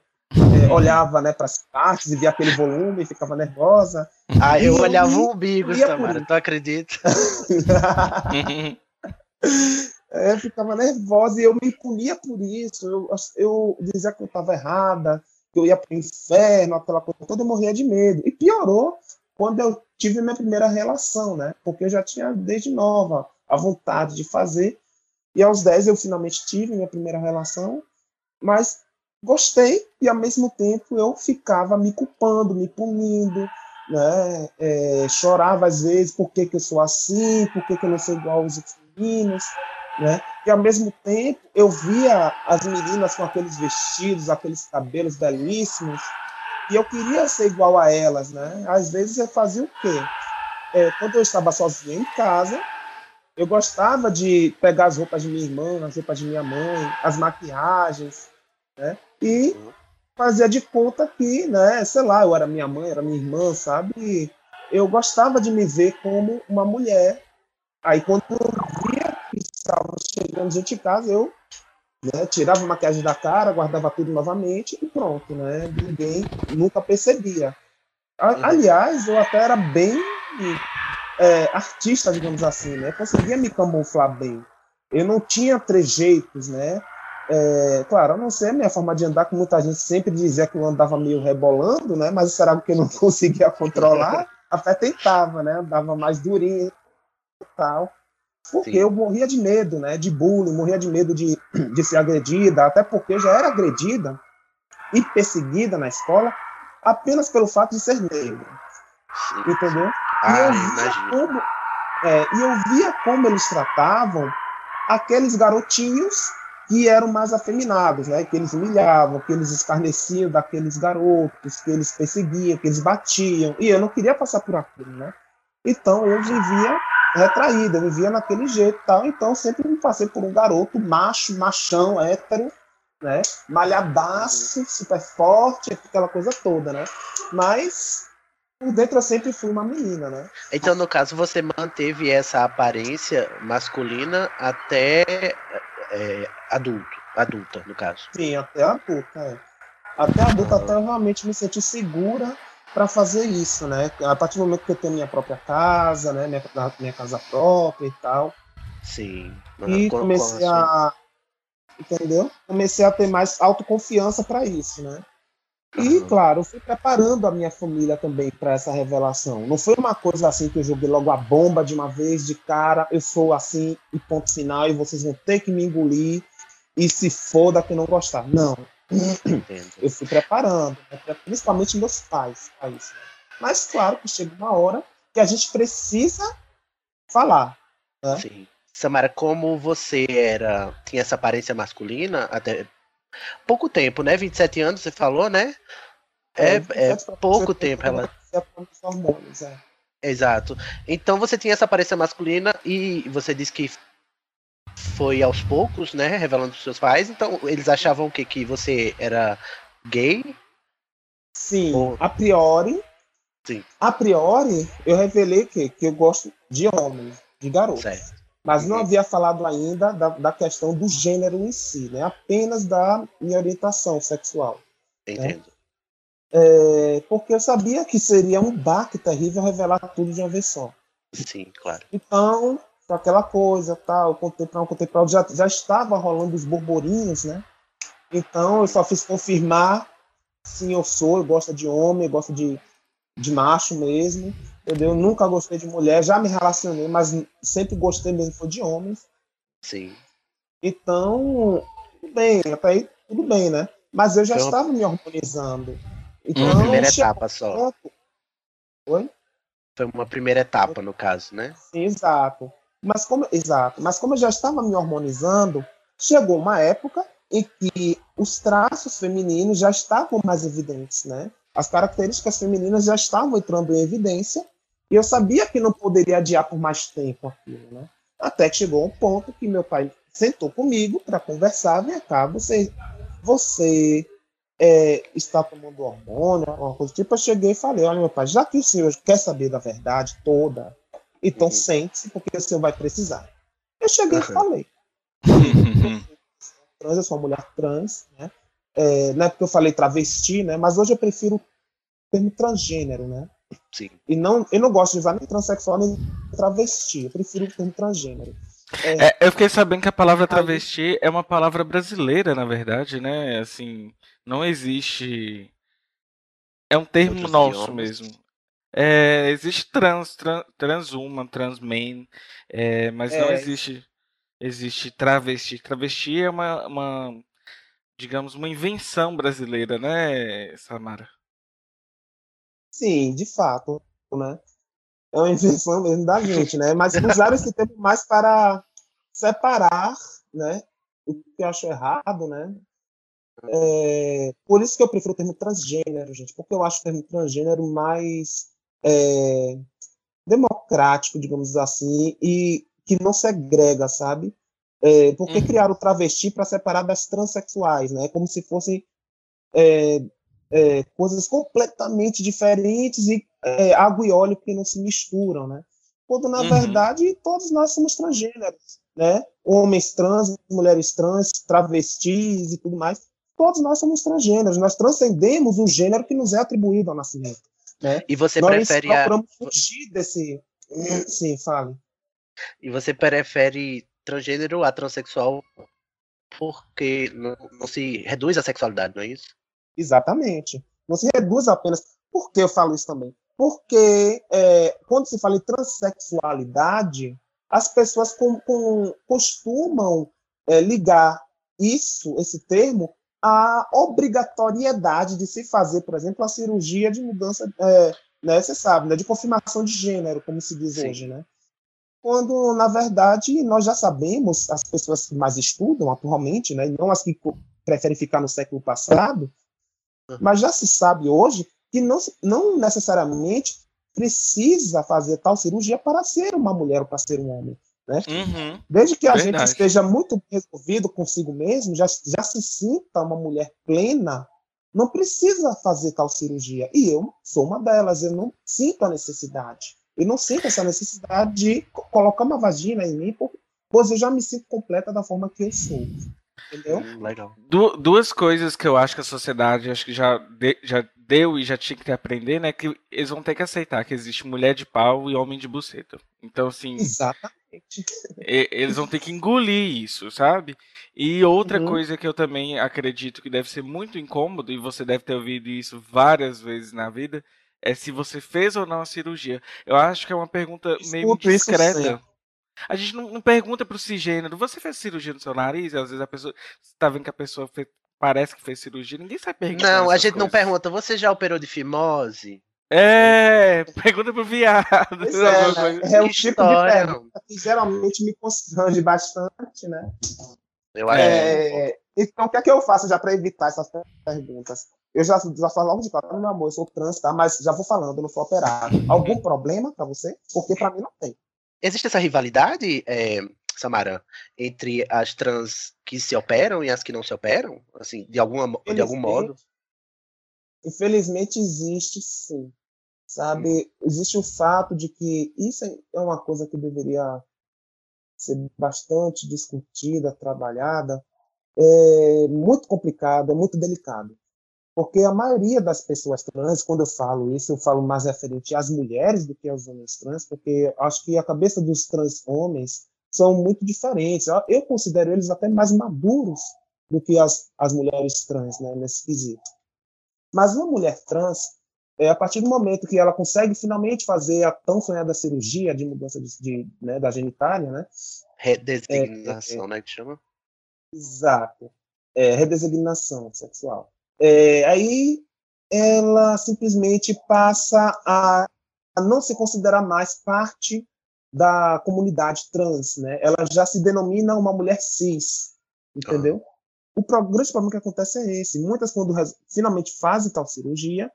É, olhava né, para as partes e via aquele volume e ficava nervosa. Ah, eu olhava o umbigo, Tamara, tu acredita? *laughs* eu ficava nervosa e eu me punia por isso. Eu, eu dizia que eu estava errada, que eu ia para o inferno, aquela coisa toda, eu morria de medo. E piorou quando eu tive minha primeira relação, né? Porque eu já tinha desde nova a vontade de fazer. E aos 10 eu finalmente tive minha primeira relação, mas gostei e ao mesmo tempo eu ficava me culpando, me punindo, né? É, chorava às vezes por que, que eu sou assim, por que, que eu não sou igual aos outros meninos, né? E ao mesmo tempo eu via as meninas com aqueles vestidos, aqueles cabelos belíssimos, e eu queria ser igual a elas, né? Às vezes eu fazia o quê? É, quando eu estava sozinho em casa, eu gostava de pegar as roupas de minha irmã, as roupas de minha mãe, as maquiagens, né? E fazia de conta que, né, sei lá, eu era minha mãe, era minha irmã, sabe? Eu gostava de me ver como uma mulher. Aí quando eu via que estava chegando gente em casa, eu né, tirava a maquiagem da cara, guardava tudo novamente e pronto, né? Ninguém nunca percebia. Uhum. Aliás, eu até era bem é, artista, digamos assim, né? Conseguia me camuflar bem. Eu não tinha trejeitos, né? É, claro, a não ser a minha forma de andar, que muita gente sempre dizia que eu andava meio rebolando, né? Mas algo que eu não *laughs* conseguia controlar. Até tentava, né? Andava mais durinho e tal. Porque Sim. eu morria de medo, né? De bullying, morria de medo de, *clears throat* de ser agredida, até porque eu já era agredida e perseguida na escola apenas pelo fato de ser negro. Entendeu? Ah, e, eu via como, é, e eu via como eles tratavam aqueles garotinhos que eram mais afeminados, né? que eles humilhavam, que eles escarneciam daqueles garotos, que eles perseguiam, que eles batiam, e eu não queria passar por aquilo, né? Então eu vivia retraída, eu vivia naquele jeito tal, então sempre me passei por um garoto macho, machão, hétero, né? Malhadaço, super forte, aquela coisa toda, né? Mas por dentro eu sempre fui uma menina, né? Então, no caso, você manteve essa aparência masculina até é, adulto, adulta, no caso. Sim, até adulta, é. Até adulta, até eu realmente me senti segura para fazer isso, né? A partir do momento que eu tenho minha própria casa, né? Minha, minha casa própria e tal. Sim. E comecei a. Entendeu? Comecei a ter mais autoconfiança para isso, né? E, claro, fui preparando a minha família também para essa revelação. Não foi uma coisa assim que eu joguei logo a bomba de uma vez, de cara, eu sou assim, e ponto final, e vocês vão ter que me engolir. e se foda que não gostar. Não. Entendo. Eu fui preparando, né, principalmente meus pais a isso. Mas claro que chega uma hora que a gente precisa falar. Né? Sim. Samara, como você era. tinha essa aparência masculina até pouco tempo, né? 27 anos, você falou, né? É, é pouco tempo ela. Hormônios, é. Exato. Então você tinha essa aparência masculina e você disse que foi aos poucos, né? Revelando os seus pais. Então eles achavam o quê? Que você era gay? Sim, Ou- a priori. Sim. A priori, eu revelei que, que eu gosto de homens, de garotos. Certo. Mas não havia falado ainda da, da questão do gênero em si, né? Apenas da minha orientação sexual. Entendo. É, porque eu sabia que seria um baque terrível revelar tudo de uma vez só. Sim, claro. Então, aquela coisa, tal, para outro, já, já estava rolando os burburinhos, né? Então, eu só fiz confirmar, sim, eu sou, eu gosto de homem, eu gosto de, de macho mesmo, entendeu? Eu nunca gostei de mulher, já me relacionei, mas sempre gostei mesmo foi de homens. Sim. Então, tudo bem, até aí tudo bem, né? Mas eu já Então- estava me organizando. Então, Uma primeira etapa só. ponto- Oi? Foi uma primeira etapa, no caso, né? Sim, exato. Mas como, exato. Mas como eu já estava me hormonizando, chegou uma época em que os traços femininos já estavam mais evidentes, né? As características femininas já estavam entrando em evidência e eu sabia que não poderia adiar por mais tempo aquilo, né? Até que chegou um ponto que meu pai sentou comigo para conversar, vem cá, você, você é, está tomando hormônio, alguma coisa do tipo. Eu cheguei e falei, olha meu pai, já que o senhor quer saber da verdade toda, então Uhum. sente-se, porque o senhor vai precisar. Eu cheguei e Uhum. falei, *laughs* trans, eu sou uma mulher trans, né? É, não é porque eu falei travesti, né? Mas hoje eu prefiro o termo transgênero, né? Sim. E não, eu não gosto de usar nem transexual nem travesti, eu prefiro o termo transgênero. É, eu fiquei sabendo que a palavra travesti é uma palavra brasileira, na verdade, né? Assim, não existe. É um termo nosso idiomas. mesmo. É, existe trans, trans, transwoman, transman, é, mas não É. existe existe travesti. Travesti é uma, uma, digamos, uma invenção brasileira, né, Samara? Sim, de fato, né? É uma *laughs* invenção mesmo da gente, né? Mas usaram esse termo mais para separar, né? O que eu acho errado, né? É, por isso que eu prefiro o termo transgênero, gente, porque eu acho o termo transgênero mais é, democrático, digamos assim, e que não segrega, sabe? É, porque Uhum. criaram o travesti para separar das transexuais, né? Como se fossem é, é, coisas completamente diferentes e é, água e óleo que não se misturam, né? Quando na Uhum. verdade todos nós somos transgêneros, né? Homens trans, mulheres trans, travestis e tudo mais. Todos nós somos transgêneros. Nós transcendemos o gênero que nos é atribuído ao nascimento, né? E você nós prefere a, procuramos fugir desse. Sim, fale. e você prefere transgênero a transexual porque não, não se reduz a sexualidade, não é isso? Exatamente. Não se reduz apenas. Por que eu falo isso também? Porque é, quando se fala em transexualidade, as pessoas com, com- costumam é, ligar isso, esse termo, à obrigatoriedade de se fazer, por exemplo, a cirurgia de mudança, é, né, você sabe, né, de confirmação de gênero, como se diz Sim. hoje, né? Quando, na verdade, nós já sabemos, as pessoas que mais estudam atualmente, né, não as que preferem ficar no século passado, mas já se sabe hoje que não, não necessariamente precisa fazer tal cirurgia para ser uma mulher ou para ser um homem. Uhum. Desde que a Verdade. gente esteja muito resolvido consigo mesmo, já, já se sinta uma mulher plena, não precisa fazer tal cirurgia. E eu sou uma delas, eu não sinto a necessidade. Eu não sinto essa necessidade de co- colocar uma vagina em mim, pois eu já me sinto completa da forma que eu sou. Entendeu? Legal. Du- duas coisas que eu acho que a sociedade acho que já, de- já deu e já tinha que aprender, né? Que eles vão ter que aceitar que existe mulher de pau e homem de buceta. Então, assim, Exatamente. e- eles vão ter que engolir isso, sabe? E outra Uhum. coisa que eu também acredito que deve ser muito incômodo, e você deve ter ouvido isso várias vezes na vida, é se você fez ou não a cirurgia. Eu acho que é uma pergunta meio isso discreta. A gente não, não pergunta pro cisgênero, você fez cirurgia no seu nariz? E às vezes a pessoa. Você tá vendo que a pessoa fez, parece que fez cirurgia, ninguém sabe perguntar. Não, a gente coisas. não pergunta, você já operou de fimose? É, pergunta pro viado. É, é o tipo de pergunta que geralmente me constrange bastante, né? Eu acho. É, então, o que é que eu faço já para evitar essas perguntas? Eu já, já falo logo de cara, meu amor, eu sou trans, tá? Mas já vou falando, eu não sou operado. Algum problema para você? Porque para mim não tem. Existe essa rivalidade, é, Samara, entre as trans que se operam e as que não se operam? Assim, de, alguma, de algum modo? Infelizmente existe sim. Sabe, existe o fato de que isso é uma coisa que deveria ser bastante discutida, trabalhada. É muito complicado, é muito delicado. Porque a maioria das pessoas trans, quando eu falo isso, eu falo mais referente às mulheres do que aos homens trans, porque acho que a cabeça dos trans homens são muito diferentes. Eu considero eles até mais maduros do que as, as mulheres trans, né, nesse quesito. Mas uma mulher trans, é, a partir do momento que ela consegue finalmente fazer a tão sonhada cirurgia de mudança de, de né, da genitália, né? Redesignação, é, é, né, que chama? Exato. É, redesignação sexual. É, aí ela simplesmente passa a, a, não se considerar mais parte da comunidade trans, né? Ela já se denomina uma mulher cis, entendeu? Ah. O grande problema que acontece é esse. Muitas, quando finalmente fazem tal cirurgia,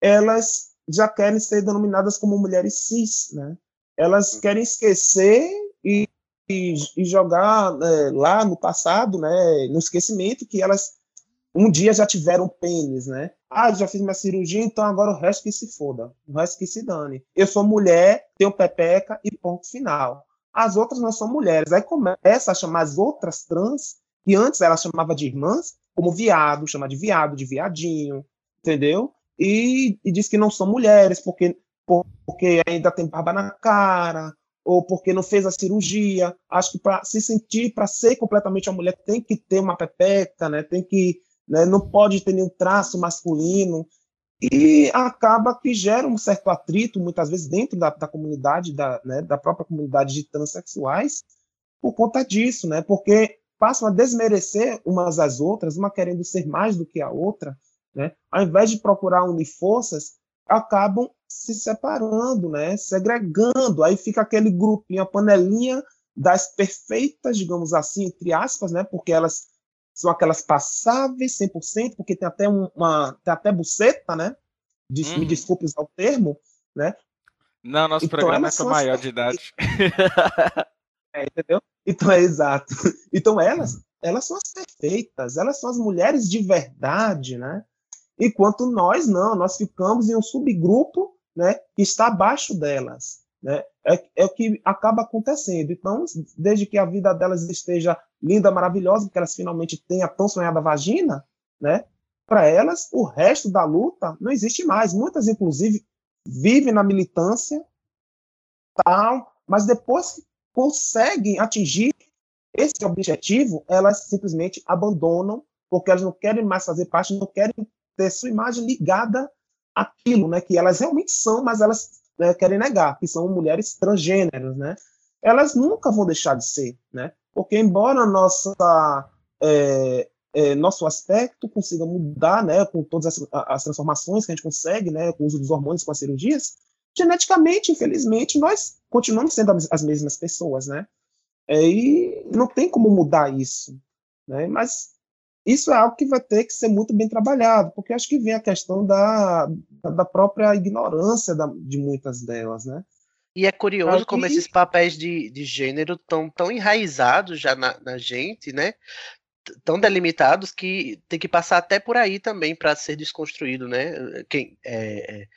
elas já querem ser denominadas como mulheres cis, né? Elas hum. querem esquecer e, e, e jogar é, lá no passado, né, no esquecimento, que elas um dia já tiveram pênis, né? Ah, já fiz minha cirurgia, então agora o resto que se foda, o resto que se dane. Eu sou mulher, tenho pepeca e ponto final. As outras não são mulheres. Aí começa a chamar as outras trans, que antes ela chamava de irmãs, como viado, chama de viado, de viadinho, entendeu? E, e diz que não são mulheres, porque, porque ainda tem barba na cara, ou porque não fez a cirurgia. Acho que para se sentir, para ser completamente uma mulher, tem que ter uma pepeca, né? Tem que né? não pode ter nenhum traço masculino, e acaba que gera um certo atrito, muitas vezes, dentro da, da comunidade, da, né, da própria comunidade de transexuais, por conta disso, né? porque passam a desmerecer umas às outras, uma querendo ser mais do que a outra, né? ao invés de procurar unir forças, acabam se separando, né? segregando, aí fica aquele grupinho, a panelinha das perfeitas, digamos assim, entre aspas, né? porque elas são aquelas passáveis 100%, porque tem até uma tem até buceta, né? Me uhum. desculpe usar o termo, né? Não, nosso então, programa é só maior as... de idade. *laughs* é, entendeu? Então é exato. Então elas, elas são as perfeitas, elas são as mulheres de verdade, né? Enquanto nós não, nós ficamos em um subgrupo, né, que está abaixo delas. Né? É, é o que acaba acontecendo. Então, desde que a vida delas esteja linda, maravilhosa, porque elas finalmente têm a tão sonhada vagina, né? Para elas, o resto da luta não existe mais. Muitas, inclusive, vivem na militância, tal, mas depois que conseguem atingir esse objetivo, elas simplesmente abandonam, porque elas não querem mais fazer parte, não querem ter sua imagem ligada àquilo, né? Que elas realmente são, mas elas né, querem negar, que são mulheres transgêneras, né? Elas nunca vão deixar de ser, né? Porque embora nossa é, é, nosso aspecto consiga mudar, né, com todas as, as, transformações que a gente consegue, né, com o uso dos hormônios, com as cirurgias, geneticamente, infelizmente, nós continuamos sendo as mesmas pessoas, né? É, e não tem como mudar isso, né? Mas isso é algo que vai ter que ser muito bem trabalhado, porque acho que vem a questão da, da própria ignorância da, de muitas delas, né? E é curioso como esses papéis de, de gênero estão tão enraizados já na, na gente, né? Tão delimitados que tem que passar até por aí também para ser desconstruído, né? Quem, é, é,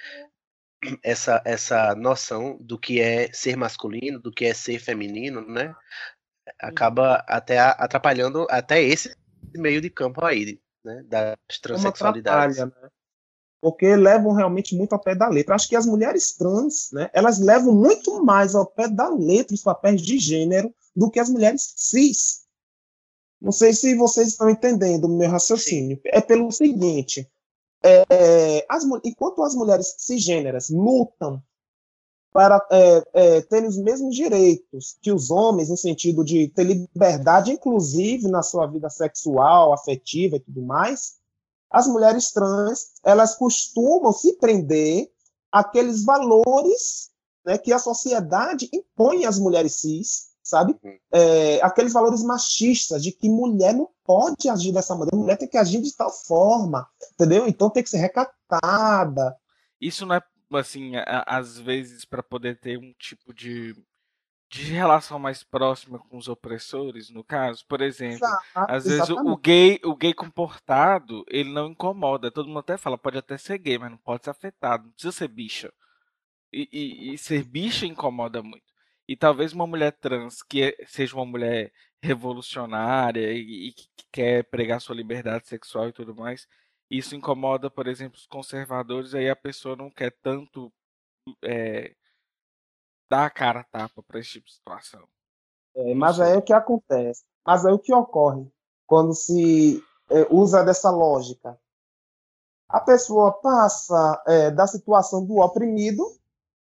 essa, essa noção do que é ser masculino, do que é ser feminino, né? Acaba até atrapalhando até esse meio de campo aí, né? Das transexualidades. É né? Porque levam realmente muito ao pé da letra. Acho que as mulheres trans, né, elas levam muito mais ao pé da letra os papéis de gênero do que as mulheres cis. Não sei se vocês estão entendendo o meu raciocínio. Sim. É pelo seguinte: é, as, enquanto as mulheres cisgêneras lutam para é, é, terem os mesmos direitos que os homens, no sentido de ter liberdade, inclusive na sua vida sexual, afetiva e tudo mais, as mulheres trans elas costumam se prender àqueles valores né, que a sociedade impõe às mulheres cis, sabe? Uhum. É, aqueles valores machistas de que mulher não pode agir dessa maneira, mulher tem que agir de tal forma, entendeu? Então tem que ser recatada. Isso não é assim, às vezes para poder ter um tipo de de relação mais próxima com os opressores, no caso, por exemplo, às vezes o gay, o gay comportado, ele não incomoda. Todo mundo até fala, pode até ser gay, mas não pode ser afetado, não precisa ser bicha. E, e, e ser bicha incomoda muito. E talvez uma mulher trans que é, seja uma mulher revolucionária e, e que quer pregar sua liberdade sexual e tudo mais, isso incomoda, por exemplo, os conservadores, aí a pessoa não quer tanto é, dar a cara a tapa para esse tipo de situação. É, mas aí é o que acontece. Mas aí o que ocorre quando se é, usa dessa lógica? A pessoa passa é, da situação do oprimido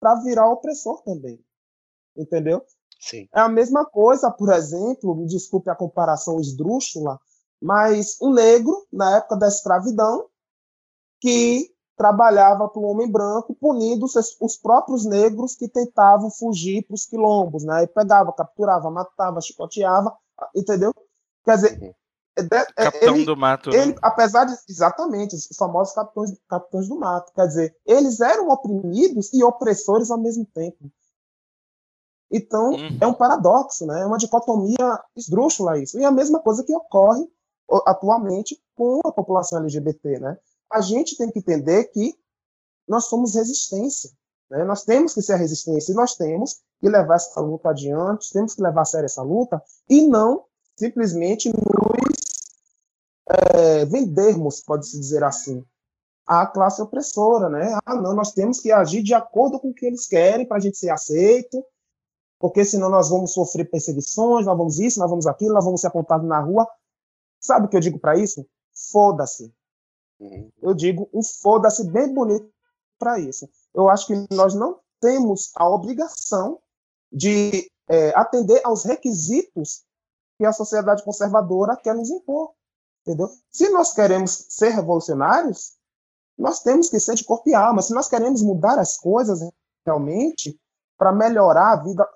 para virar opressor também. Entendeu? Sim. É a mesma coisa, por exemplo, me desculpe a comparação esdrúxula, mas um negro, na época da escravidão, que trabalhava para o homem branco, punindo os, os, próprios negros que tentavam fugir para os quilombos, né? E pegava, capturava, matava, chicoteava, entendeu? Quer dizer, uhum. é é, capitão ele, do mato. Ele, né? apesar de exatamente os famosos capitães, capitães do mato, quer dizer, eles eram oprimidos e opressores ao mesmo tempo. Então, uhum. é um paradoxo, né? É uma dicotomia esdrúxula isso. E é a mesma coisa que ocorre atualmente com a população LGBT, né? A gente tem que entender que nós somos resistência, né? Nós temos que ser a resistência e nós temos que levar essa luta adiante, temos que levar a sério essa luta e não simplesmente nos é, vendermos, pode-se dizer assim, à classe opressora, né? Ah, não, nós temos que agir de acordo com o que eles querem para a gente ser aceito, porque senão nós vamos sofrer perseguições, nós vamos isso, nós vamos aquilo, nós vamos ser apontados na rua. Sabe o que eu digo para isso? Foda-se. Uhum. Eu digo um foda-se bem bonito para isso. Eu acho que nós não temos a obrigação de é, atender aos requisitos que a sociedade conservadora quer nos impor. Entendeu? Se nós queremos ser revolucionários, nós temos que ser de corpo e alma. Se nós queremos mudar as coisas realmente para melhorar a vida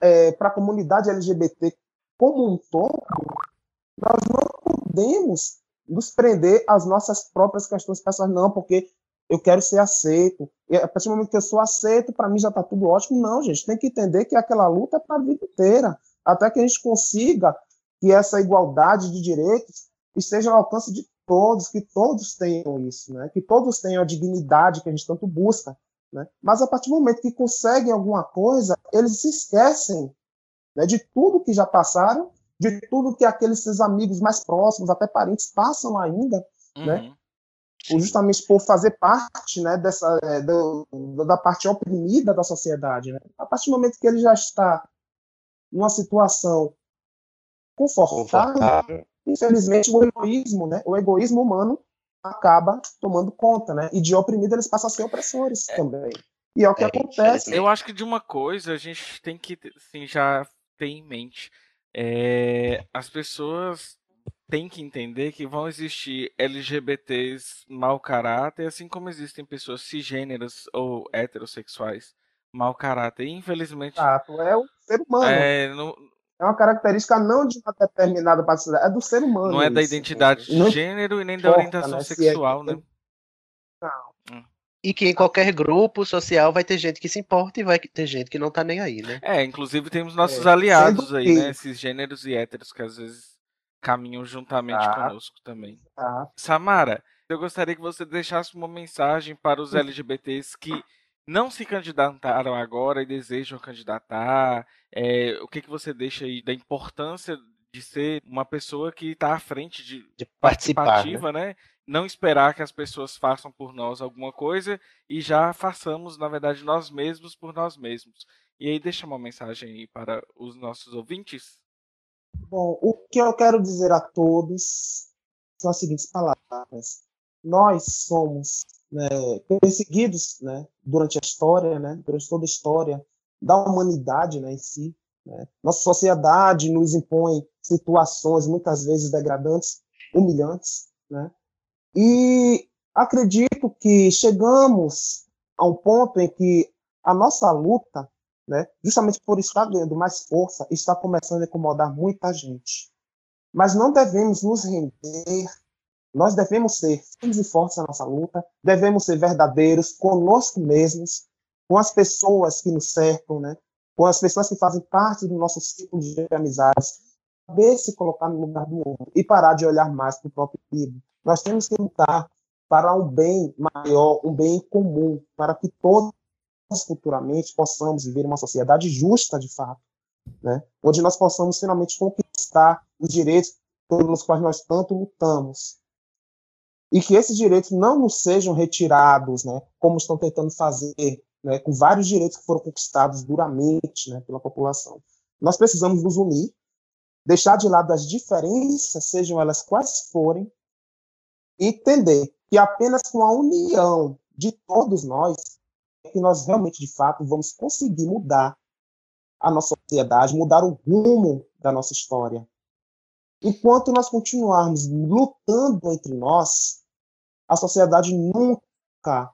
é, para a comunidade LGBT como um todo, nós não podemos nos prender às nossas próprias questões pessoais, não, porque eu quero ser aceito. E a partir do momento que eu sou aceito, para mim já está tudo ótimo. Não, gente, tem que entender que aquela luta é para a vida inteira, até que a gente consiga que essa igualdade de direitos esteja ao alcance de todos, que todos tenham isso, né? que todos tenham a dignidade que a gente tanto busca. Né? Mas a partir do momento que conseguem alguma coisa, eles se esquecem né, de tudo que já passaram, de tudo que aqueles seus amigos mais próximos, até parentes, passam ainda, né? uhum. né? justamente por fazer parte né, dessa, é, do, da parte oprimida da sociedade. Né? A partir do momento que ele já está numa situação confortável, confortável. infelizmente o egoísmo, né, o egoísmo humano acaba tomando conta, né? E de oprimido eles passam a ser opressores é. também. E é o que é, acontece. Eu acho que de uma coisa a gente tem que assim, já ter em mente. É, as pessoas têm que entender que vão existir LGBTs mau caráter, assim como existem pessoas cisgêneras ou heterossexuais mau caráter. Infelizmente. Exato, é o ser humano. É, no, é uma característica não de uma determinada parte é do ser humano. Não é da identidade de gênero e nem da orientação né? sexual, é... né? Não. Hum. E que em qualquer grupo social vai ter gente que se importa e vai ter gente que não tá nem aí, né? É, inclusive temos nossos é. aliados aí, né? Esses gêneros e héteros que às vezes caminham juntamente ah. conosco também. Ah. Samara, eu gostaria que você deixasse uma mensagem para os LGBTs que não se candidataram agora e desejam candidatar? É, o que, que você deixa aí da importância de ser uma pessoa que está à frente de, de participativa, né? né? Não esperar que as pessoas façam por nós alguma coisa e já façamos, na verdade, nós mesmos por nós mesmos. E aí deixa uma mensagem aí para os nossos ouvintes. Bom, o que eu quero dizer a todos são as seguintes palavras. nós somos né, perseguidos né, durante a história, né, durante toda a história da humanidade né, em si. Né? Nossa sociedade nos impõe situações muitas vezes degradantes, humilhantes. Né? E acredito que chegamos a um ponto em que a nossa luta, né, justamente por estar ganhando mais força, está começando a incomodar muita gente. Mas não devemos nos render nós devemos ser firmes e fortes na nossa luta, devemos ser verdadeiros conosco mesmos, com as pessoas que nos cercam, né? Com as pessoas que fazem parte do nosso ciclo de amizades, saber se colocar no lugar do outro e parar de olhar mais para o próprio filho. Nós temos que lutar para um bem maior, um bem comum, para que todos futuramente possamos viver uma sociedade justa de fato, né? onde nós possamos finalmente conquistar os direitos pelos quais nós tanto lutamos, e que esses direitos não nos sejam retirados, né, como estão tentando fazer, né, com vários direitos que foram conquistados duramente né, pela população. Nós precisamos nos unir, deixar de lado as diferenças, sejam elas quais forem, e entender que apenas com a união de todos nós é que nós realmente, de fato, vamos conseguir mudar a nossa sociedade, mudar o rumo da nossa história. Enquanto nós continuarmos lutando entre nós, a sociedade nunca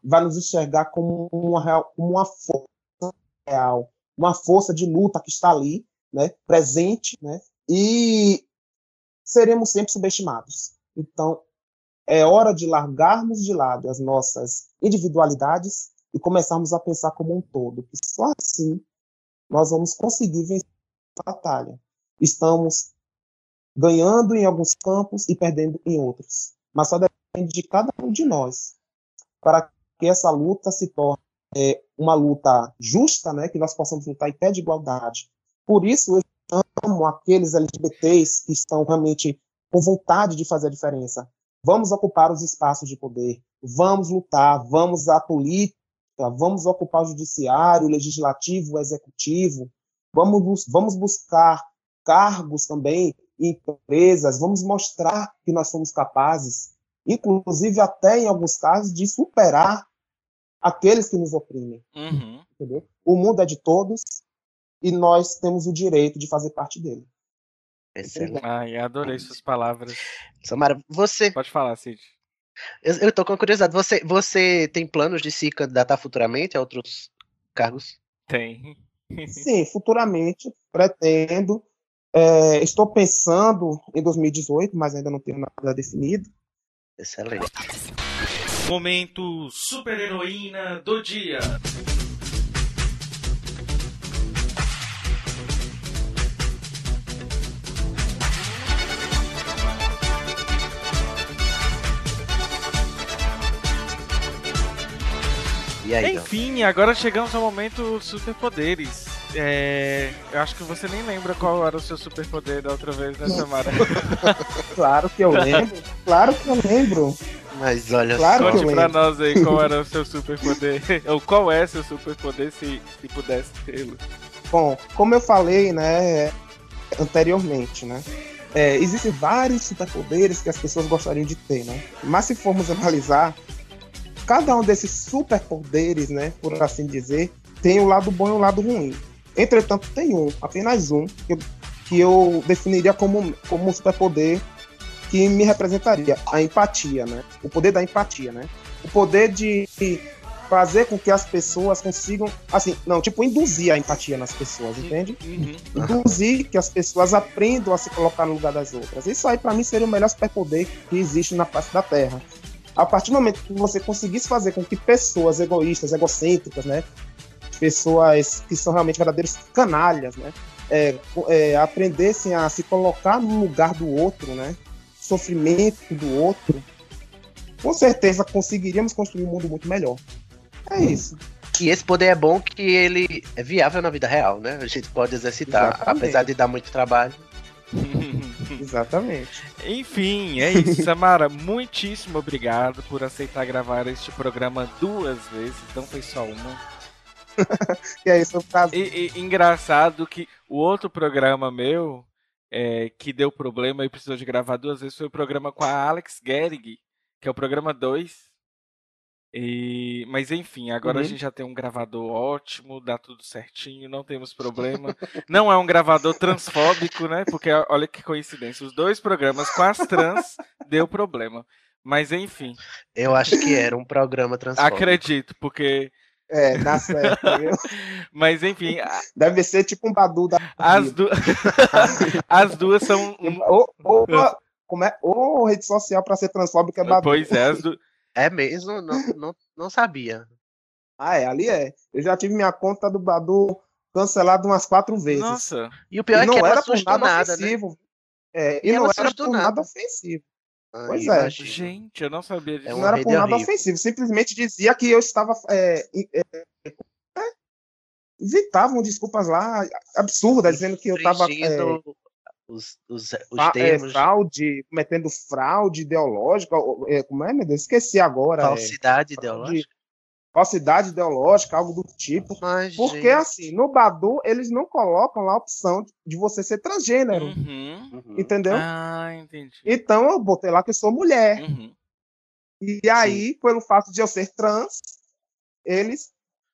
vai nos enxergar como uma, real, uma força real, uma força de luta que está ali, né, presente, né, e seremos sempre subestimados. Então, é hora de largarmos de lado as nossas individualidades e começarmos a pensar como um todo, que só assim nós vamos conseguir vencer a batalha. Estamos ganhando em alguns campos e perdendo em outros. Mas só depende de cada um de nós para que essa luta se torne é, uma luta justa, né, que nós possamos lutar em pé de igualdade. Por isso, eu amo aqueles LGBTs que estão realmente com vontade de fazer a diferença. Vamos ocupar os espaços de poder, vamos lutar, vamos à política, vamos ocupar o judiciário, o legislativo, o executivo, vamos, vamos buscar cargos também empresas, vamos mostrar que nós somos capazes, inclusive até em alguns casos, de superar aqueles que nos oprimem. Uhum. Entendeu? O mundo é de todos e nós temos o direito de fazer parte dele. Excelente. Ai, adorei suas palavras. Samara, você. Pode falar, Cid. Eu, eu tô com curiosidade. Você, você tem planos de se candidatar futuramente a outros cargos? Tem. *laughs* Sim, futuramente pretendo é, estou pensando em 2018, mas ainda não tenho nada definido. Excelente. Momento super heroína do dia. Aí, Enfim, agora chegamos ao momento superpoderes. É, eu acho que você nem lembra qual era o seu superpoder da outra vez, né, Samara? *laughs* claro que eu lembro. Claro que eu lembro. Mas olha claro só. Conte pra nós aí qual era o seu superpoder. *laughs* Ou qual é seu superpoder se, se pudesse tê-lo. Bom, como eu falei, né, anteriormente, né? É, existem vários superpoderes que as pessoas gostariam de ter, né? Mas se formos analisar, cada um desses superpoderes, né, por assim dizer, tem o um lado bom e o um lado ruim. Entretanto, tem um, apenas um, que eu, que eu definiria como, como um superpoder que me representaria, a empatia, né? O poder da empatia, né? O poder de fazer com que as pessoas consigam, assim, não, tipo, induzir a empatia nas pessoas, entende? Uhum. Induzir que as pessoas aprendam a se colocar no lugar das outras. Isso aí, para mim, seria o melhor superpoder que existe na face da Terra. A partir do momento que você conseguisse fazer com que pessoas egoístas, egocêntricas, né, pessoas que são realmente verdadeiros canalhas, né? É, é, aprendessem a se colocar no lugar do outro, né? Sofrimento do outro, com certeza conseguiríamos construir um mundo muito melhor. É hum. isso. E esse poder é bom que ele é viável na vida real, né? A gente pode exercitar, Exatamente. apesar de dar muito trabalho. *laughs* Exatamente. Enfim, é isso. Samara, muitíssimo obrigado por aceitar gravar este programa duas vezes, não foi só uma. *laughs* e aí, seu caso. E, e, engraçado que o outro programa meu, é, que deu problema e precisou de gravar duas vezes, foi o programa com a Alex Gehrig, que é o programa 2. E... Mas enfim, agora Uhum. a gente já tem um gravador ótimo, dá tudo certinho, não temos problema. Não é um gravador transfóbico, né? Porque olha que coincidência, os dois programas com as trans deu problema. Mas enfim, Eu acho que era um programa transfóbico. acredito, porque. É, dá certo. viu? *laughs* Mas enfim, a- Deve ser tipo um Badu da as, du... *laughs* as duas são. um- Ou, *laughs* ou, como é, ou rede social pra ser transfóbico é Badu. Pois é, as du... É mesmo? Não, não, não sabia. Ah, é, ali é. Eu já tive minha conta do Badu cancelada umas quatro vezes. Nossa. E o pior e é não que ela era por nada nada, né? ofensivo. É, e, E não era por nada. nada ofensivo. Pois é. Gente, eu não sabia disso. É não uma era por nada horrível. ofensivo. Simplesmente dizia que eu estava. É, é, é, inventavam desculpas lá absurdas, dizendo que eu estava. Infringindo os, os, os é, termos, fraude, cometendo fraude ideológica, é, como é, meu Deus? Esqueci agora. é, falsidade ideológica. Falsidade ideológica, algo do tipo. Mas, Porque, gente, assim, no Badu, eles não colocam lá a opção de você ser transgênero, Uhum. uhum. entendeu? Ah, entendi. Então, eu botei lá que eu sou mulher. Uhum. E aí, pelo fato de eu ser trans, eles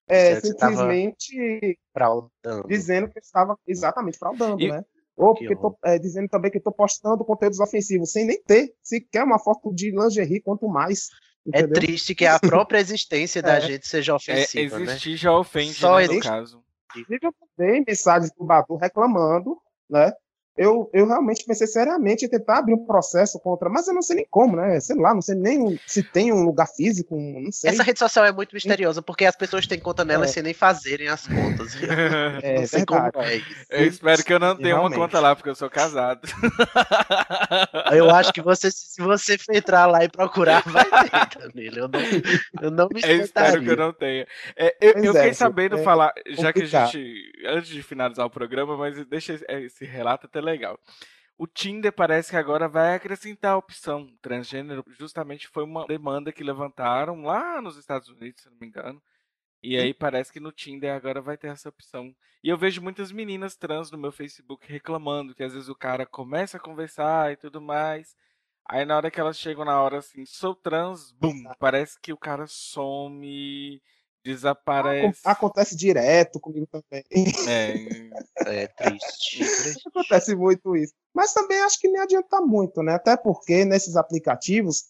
é, simplesmente fraudando. dizendo que eu estava exatamente fraudando, E- né? Ou Que porque tô, é, dizendo também que estou postando conteúdos ofensivos, sem nem ter sequer uma foto de lingerie, quanto mais. É Entendeu? triste que a própria existência da É. gente seja É, ofensiva, né? existir já ofende, Só né, no existe- caso. Inclusive, eu mandei mensagens do Badu reclamando, né? Eu, eu realmente pensei seriamente em tentar abrir um processo contra, mas eu não sei nem como, né? Sei lá, não sei nem se tem um lugar físico, não sei. Essa rede social é muito misteriosa, porque as pessoas têm conta nela É. sem nem fazerem as contas. *laughs* É não sei como verdade. é isso. Eu espero que eu não tenha uma Realmente. conta lá, porque eu sou casado. *laughs* Eu acho que você, se você entrar lá e procurar, vai ter, Danilo. Eu não, eu não me Eu espero que eu não tenha. É, eu, eu é, fiquei é sabendo falar, já que a complicado. gente. Antes de finalizar o programa, mas deixa esse, esse relato até legal. O Tinder parece que agora vai acrescentar a opção transgênero. Justamente foi uma demanda que levantaram lá nos Estados Unidos, se não me engano. E aí parece que no Tinder agora vai ter essa opção. E eu vejo muitas meninas trans no meu Facebook reclamando que às vezes o cara começa a conversar e tudo mais. Aí na hora que elas chegam na hora assim, sou trans, bum, parece que o cara some, desaparece. Acontece direto comigo também. É, É triste. triste. *laughs* Acontece muito isso. Mas também acho que nem adianta muito, né? Até porque nesses aplicativos,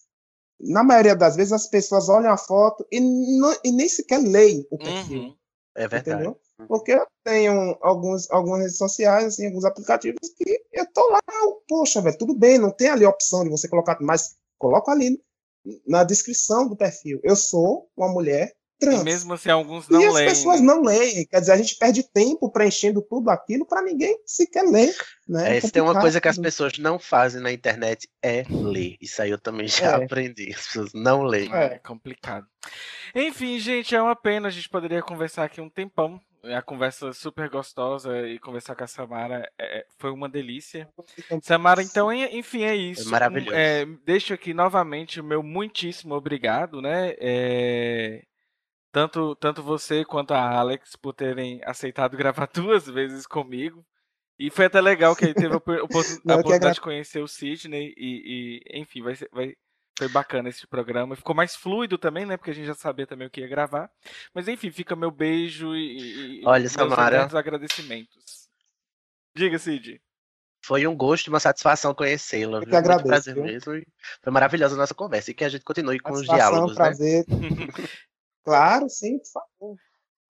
na maioria das vezes, as pessoas olham a foto e, não- e nem sequer leem o perfil. uhum. É verdade. Entendeu? Porque eu tenho alguns, algumas redes sociais, assim, alguns aplicativos que eu tô lá, eu, poxa, velho, tudo bem, não tem ali a opção de você colocar, mas coloca ali na descrição do perfil. Eu sou uma mulher trans. E mesmo assim, alguns não e as leem. pessoas né? não leem, quer dizer, a gente perde tempo preenchendo tudo aquilo para ninguém sequer ler. Né? É, se tem uma coisa que as pessoas não fazem na internet é ler. Isso aí eu também já É. aprendi. As pessoas não leem. É, complicado. Enfim, gente, é uma pena. A gente poderia conversar aqui um tempão. É a conversa super gostosa e conversar com a Samara é, foi uma delícia. Samara, então, en- enfim, é isso. É maravilhoso. É, deixo aqui novamente o meu muitíssimo obrigado, né? É, tanto, tanto você quanto a Alex por terem aceitado *laughs* gravar duas vezes comigo. E foi até legal que aí teve a *laughs* que oportunidade agra- de conhecer o Sidney e, e, enfim, vai, ser- vai, foi bacana esse programa. Ficou mais fluido também, né? Porque a gente já sabia também o que ia gravar. Mas enfim, fica meu beijo e, e Olha, meus Samara. eternos agradecimentos. Diga, Cid. Foi um gosto e uma satisfação conhecê-la. Que agradeço, Muito prazer mesmo. Foi maravilhosa a nossa conversa. E que a gente continue com os diálogos, né? *laughs* claro, sim, por favor.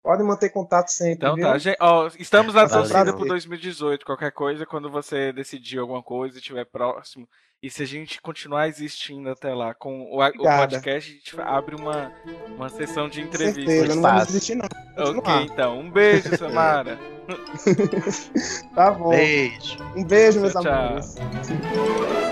Pode manter contato sempre. Então viu? tá, gente, ó, estamos na torcida pro 2018. Qualquer coisa, quando você decidir alguma coisa e estiver próximo, e se a gente continuar existindo até lá com o, o podcast, a gente abre uma, uma sessão de Com entrevista. certeza, não vamos desistir, não. Ok, continuar. então. Um beijo, *laughs* Samara. Tá bom. Beijo. Um beijo, meus Tchau, tchau. amores. Então,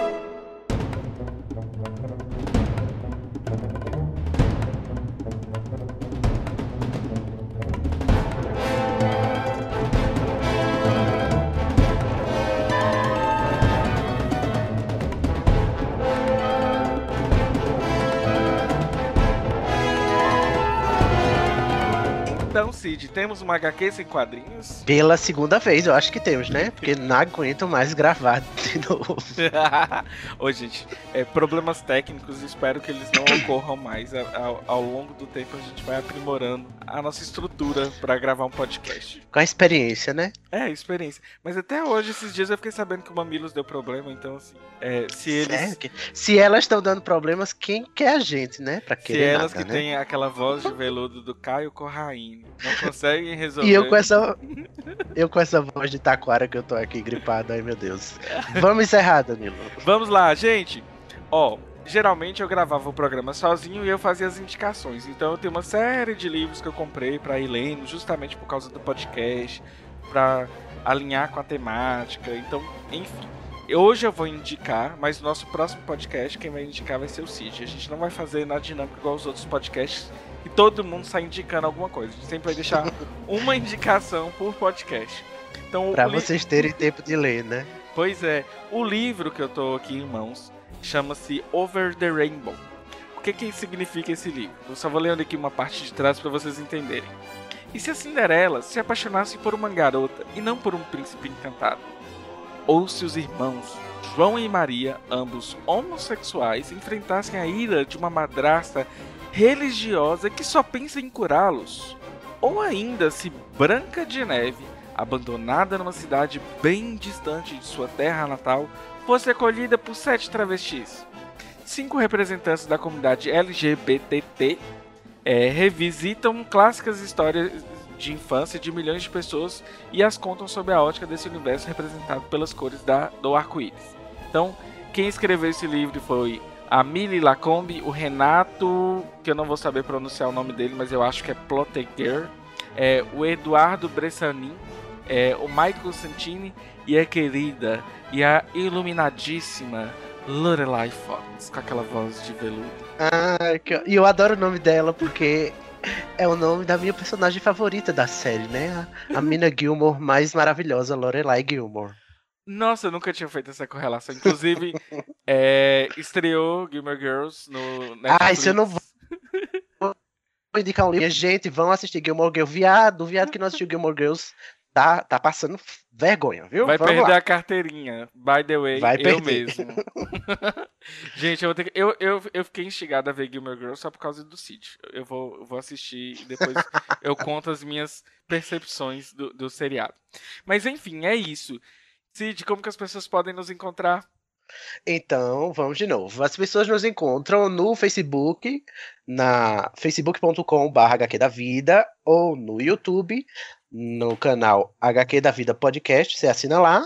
Cid, temos uma HQ sem quadrinhos? Pela segunda vez, eu acho que temos, né? Porque *laughs* não aguento mais gravar de novo. *laughs* Ô, gente, é, problemas técnicos, espero que eles não ocorram mais. Ao, ao, longo do tempo, a gente vai aprimorando a nossa estrutura para gravar um podcast. Com a experiência, né? É, experiência. Mas até hoje, esses dias, eu fiquei sabendo que o Mamilos deu problema, então, assim, é, se eles. Se elas estão dando problemas, quem quer a gente, né? Pra se elas nada, que né? têm aquela voz de veludo do Caio Corraine não conseguem resolver. E eu com essa. Eu com essa voz de taquara que eu tô aqui gripado, ai meu Deus. Vamos encerrar, Danilo. Vamos lá, gente. Ó, geralmente eu gravava o programa sozinho e eu fazia as indicações. Então eu tenho uma série de livros que eu comprei para ir lendo, justamente por causa do podcast, para alinhar com a temática. Então, enfim. Hoje eu vou indicar, mas no nosso próximo podcast quem vai indicar vai ser o Cid. A gente não vai fazer na dinâmica igual os outros podcasts e todo mundo sai indicando alguma coisa. A gente sempre vai deixar *laughs* uma indicação por podcast. Então, pra vocês terem tempo de ler, né? Pois é. O livro que eu tô aqui em mãos chama-se Over the Rainbow. O que, que significa esse livro? Eu só vou lendo aqui uma parte de trás para vocês entenderem. E se a Cinderela se apaixonasse por uma garota e não por um príncipe encantado? Ou se os irmãos João e Maria, ambos homossexuais, enfrentassem a ira de uma madrasta religiosa que só pensa em curá-los? Ou ainda se Branca de Neve, abandonada numa cidade bem distante de sua terra natal, fosse acolhida por sete travestis? Cinco representantes da comunidade LGBTT é, revisitam clássicas histórias de infância de milhões de pessoas e as contam sob a ótica desse universo representado pelas cores da, do arco-íris. Então, quem escreveu esse livro foi a Millie Lacombe, o Renato, que eu não vou saber pronunciar o nome dele, mas eu acho que é Ploteger, é, o Eduardo Bressanin, é, o Michael Santini e a querida e a iluminadíssima Lorelai Fox, com aquela voz de veludo. Ah, e eu adoro o nome dela porque é o nome da minha personagem favorita da série, né? A, a Mina Gilmore mais maravilhosa, Lorelai Gilmore. Nossa, eu nunca tinha feito essa correlação. Inclusive, *laughs* é, estreou Gilmore Girls no Netflix. Ah, isso eu não vou. vou indicar um livro. Gente, vão assistir Gilmore Girls. Viado, viado que não assistiu Gilmore Girls tá, tá passando vergonha, viu? Vai Vamos perder lá. a carteirinha. By the way, Vai eu perder. mesmo. *laughs* Gente, eu, vou ter que- eu, eu, eu fiquei instigado a ver Gilmore Girls só por causa do Cid. Eu vou, eu vou assistir e depois *laughs* eu conto as minhas percepções do, do seriado. Mas enfim, é isso. Cid, como que as pessoas podem nos encontrar? Então, vamos de novo. As pessoas nos encontram no Facebook, na facebook.com.br HQ da Vida, ou no YouTube, no canal HQ da Vida Podcast. Você assina lá.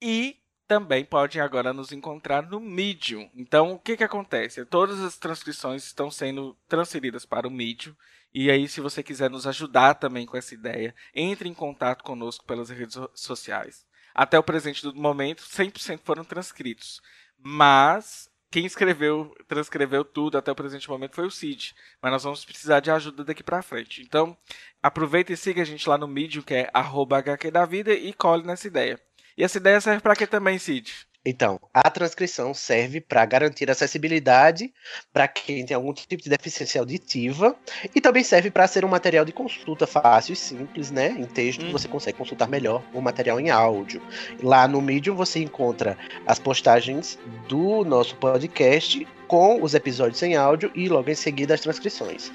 E também podem agora nos encontrar no Medium. Então, o que, que acontece? Todas as transcrições estão sendo transferidas para o Medium. E aí, se você quiser nos ajudar também com essa ideia, entre em contato conosco pelas redes so- sociais. Até o presente do momento, 100% foram transcritos. Mas quem escreveu, transcreveu tudo até o presente momento foi o Cid. Mas nós vamos precisar de ajuda daqui pra frente. Então, aproveita e siga a gente lá no Medium, que é arroba HQ da vida, e cole nessa ideia. E essa ideia serve pra quê também, Cid? Então, a transcrição serve para garantir acessibilidade para quem tem algum tipo de deficiência auditiva e também serve para ser um material de consulta fácil e simples, né? Em texto, Uhum. você consegue consultar melhor o material em áudio. Lá no Medium você encontra as postagens do nosso podcast com os episódios em áudio e logo em seguida as transcrições.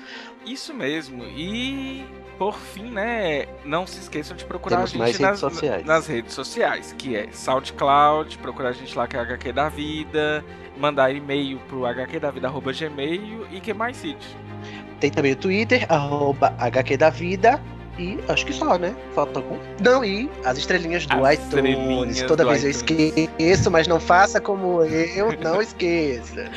Isso mesmo. E por fim, né, não se esqueçam de procurar Temos a gente redes nas, sociais. nas redes sociais, que é SoundCloud, procurar a gente lá que é HQ da Vida, mandar e-mail pro hqdavida.gmail e que mais, Cid? Tem também o Twitter, arroba HQ da Vida. E acho que só, né? Falta algum? Não, e as estrelinhas do As iTunes. estrelinhas Toda do vez eu iTunes. esqueço, mas não faça como eu, não *laughs* esqueça.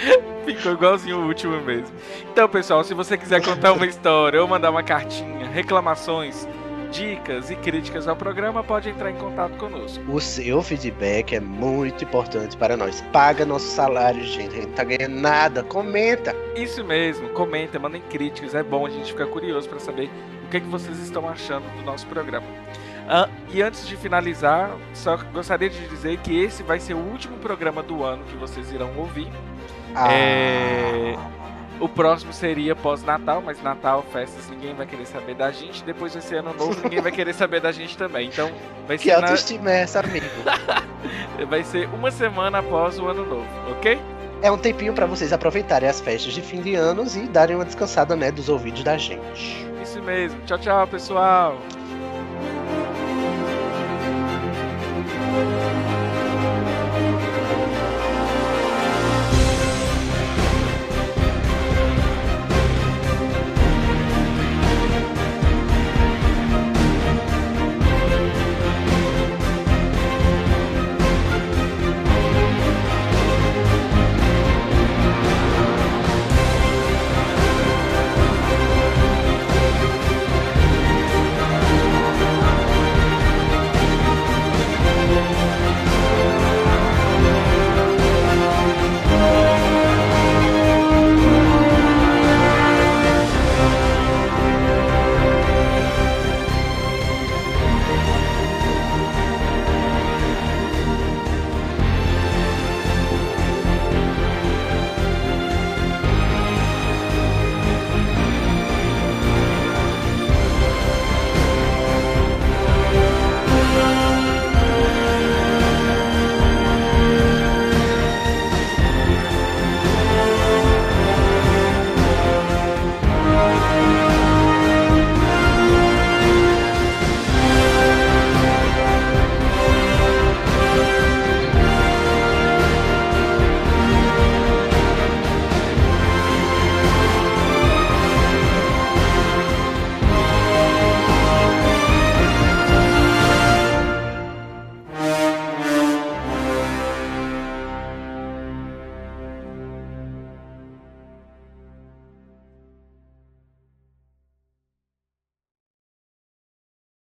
Ficou igualzinho o último mesmo. Então, pessoal, se você quiser contar uma história ou mandar uma cartinha, reclamações, dicas e críticas ao programa, pode entrar em contato conosco. O seu feedback é muito importante para nós. Paga nosso salário, gente. A gente não tá ganhando nada. Comenta. Isso mesmo, comenta, mandem críticas, é bom a gente ficar curioso para saber que, é que vocês estão achando do nosso programa. Ah, e antes de finalizar, só gostaria de dizer que esse vai ser o último programa do ano que vocês irão ouvir. Ah, É, O próximo seria pós-Natal, mas Natal, festas, ninguém vai querer saber da gente. Depois vai ser ano novo, ninguém vai querer saber da gente também. Então vai Que ser, na... autoestima é essa, amigo? *laughs* vai ser uma semana após o ano novo, ok? É um tempinho pra vocês aproveitarem as festas de fim de anos e darem uma descansada, né, dos ouvidos da gente. Isso mesmo. Tchau, tchau, pessoal.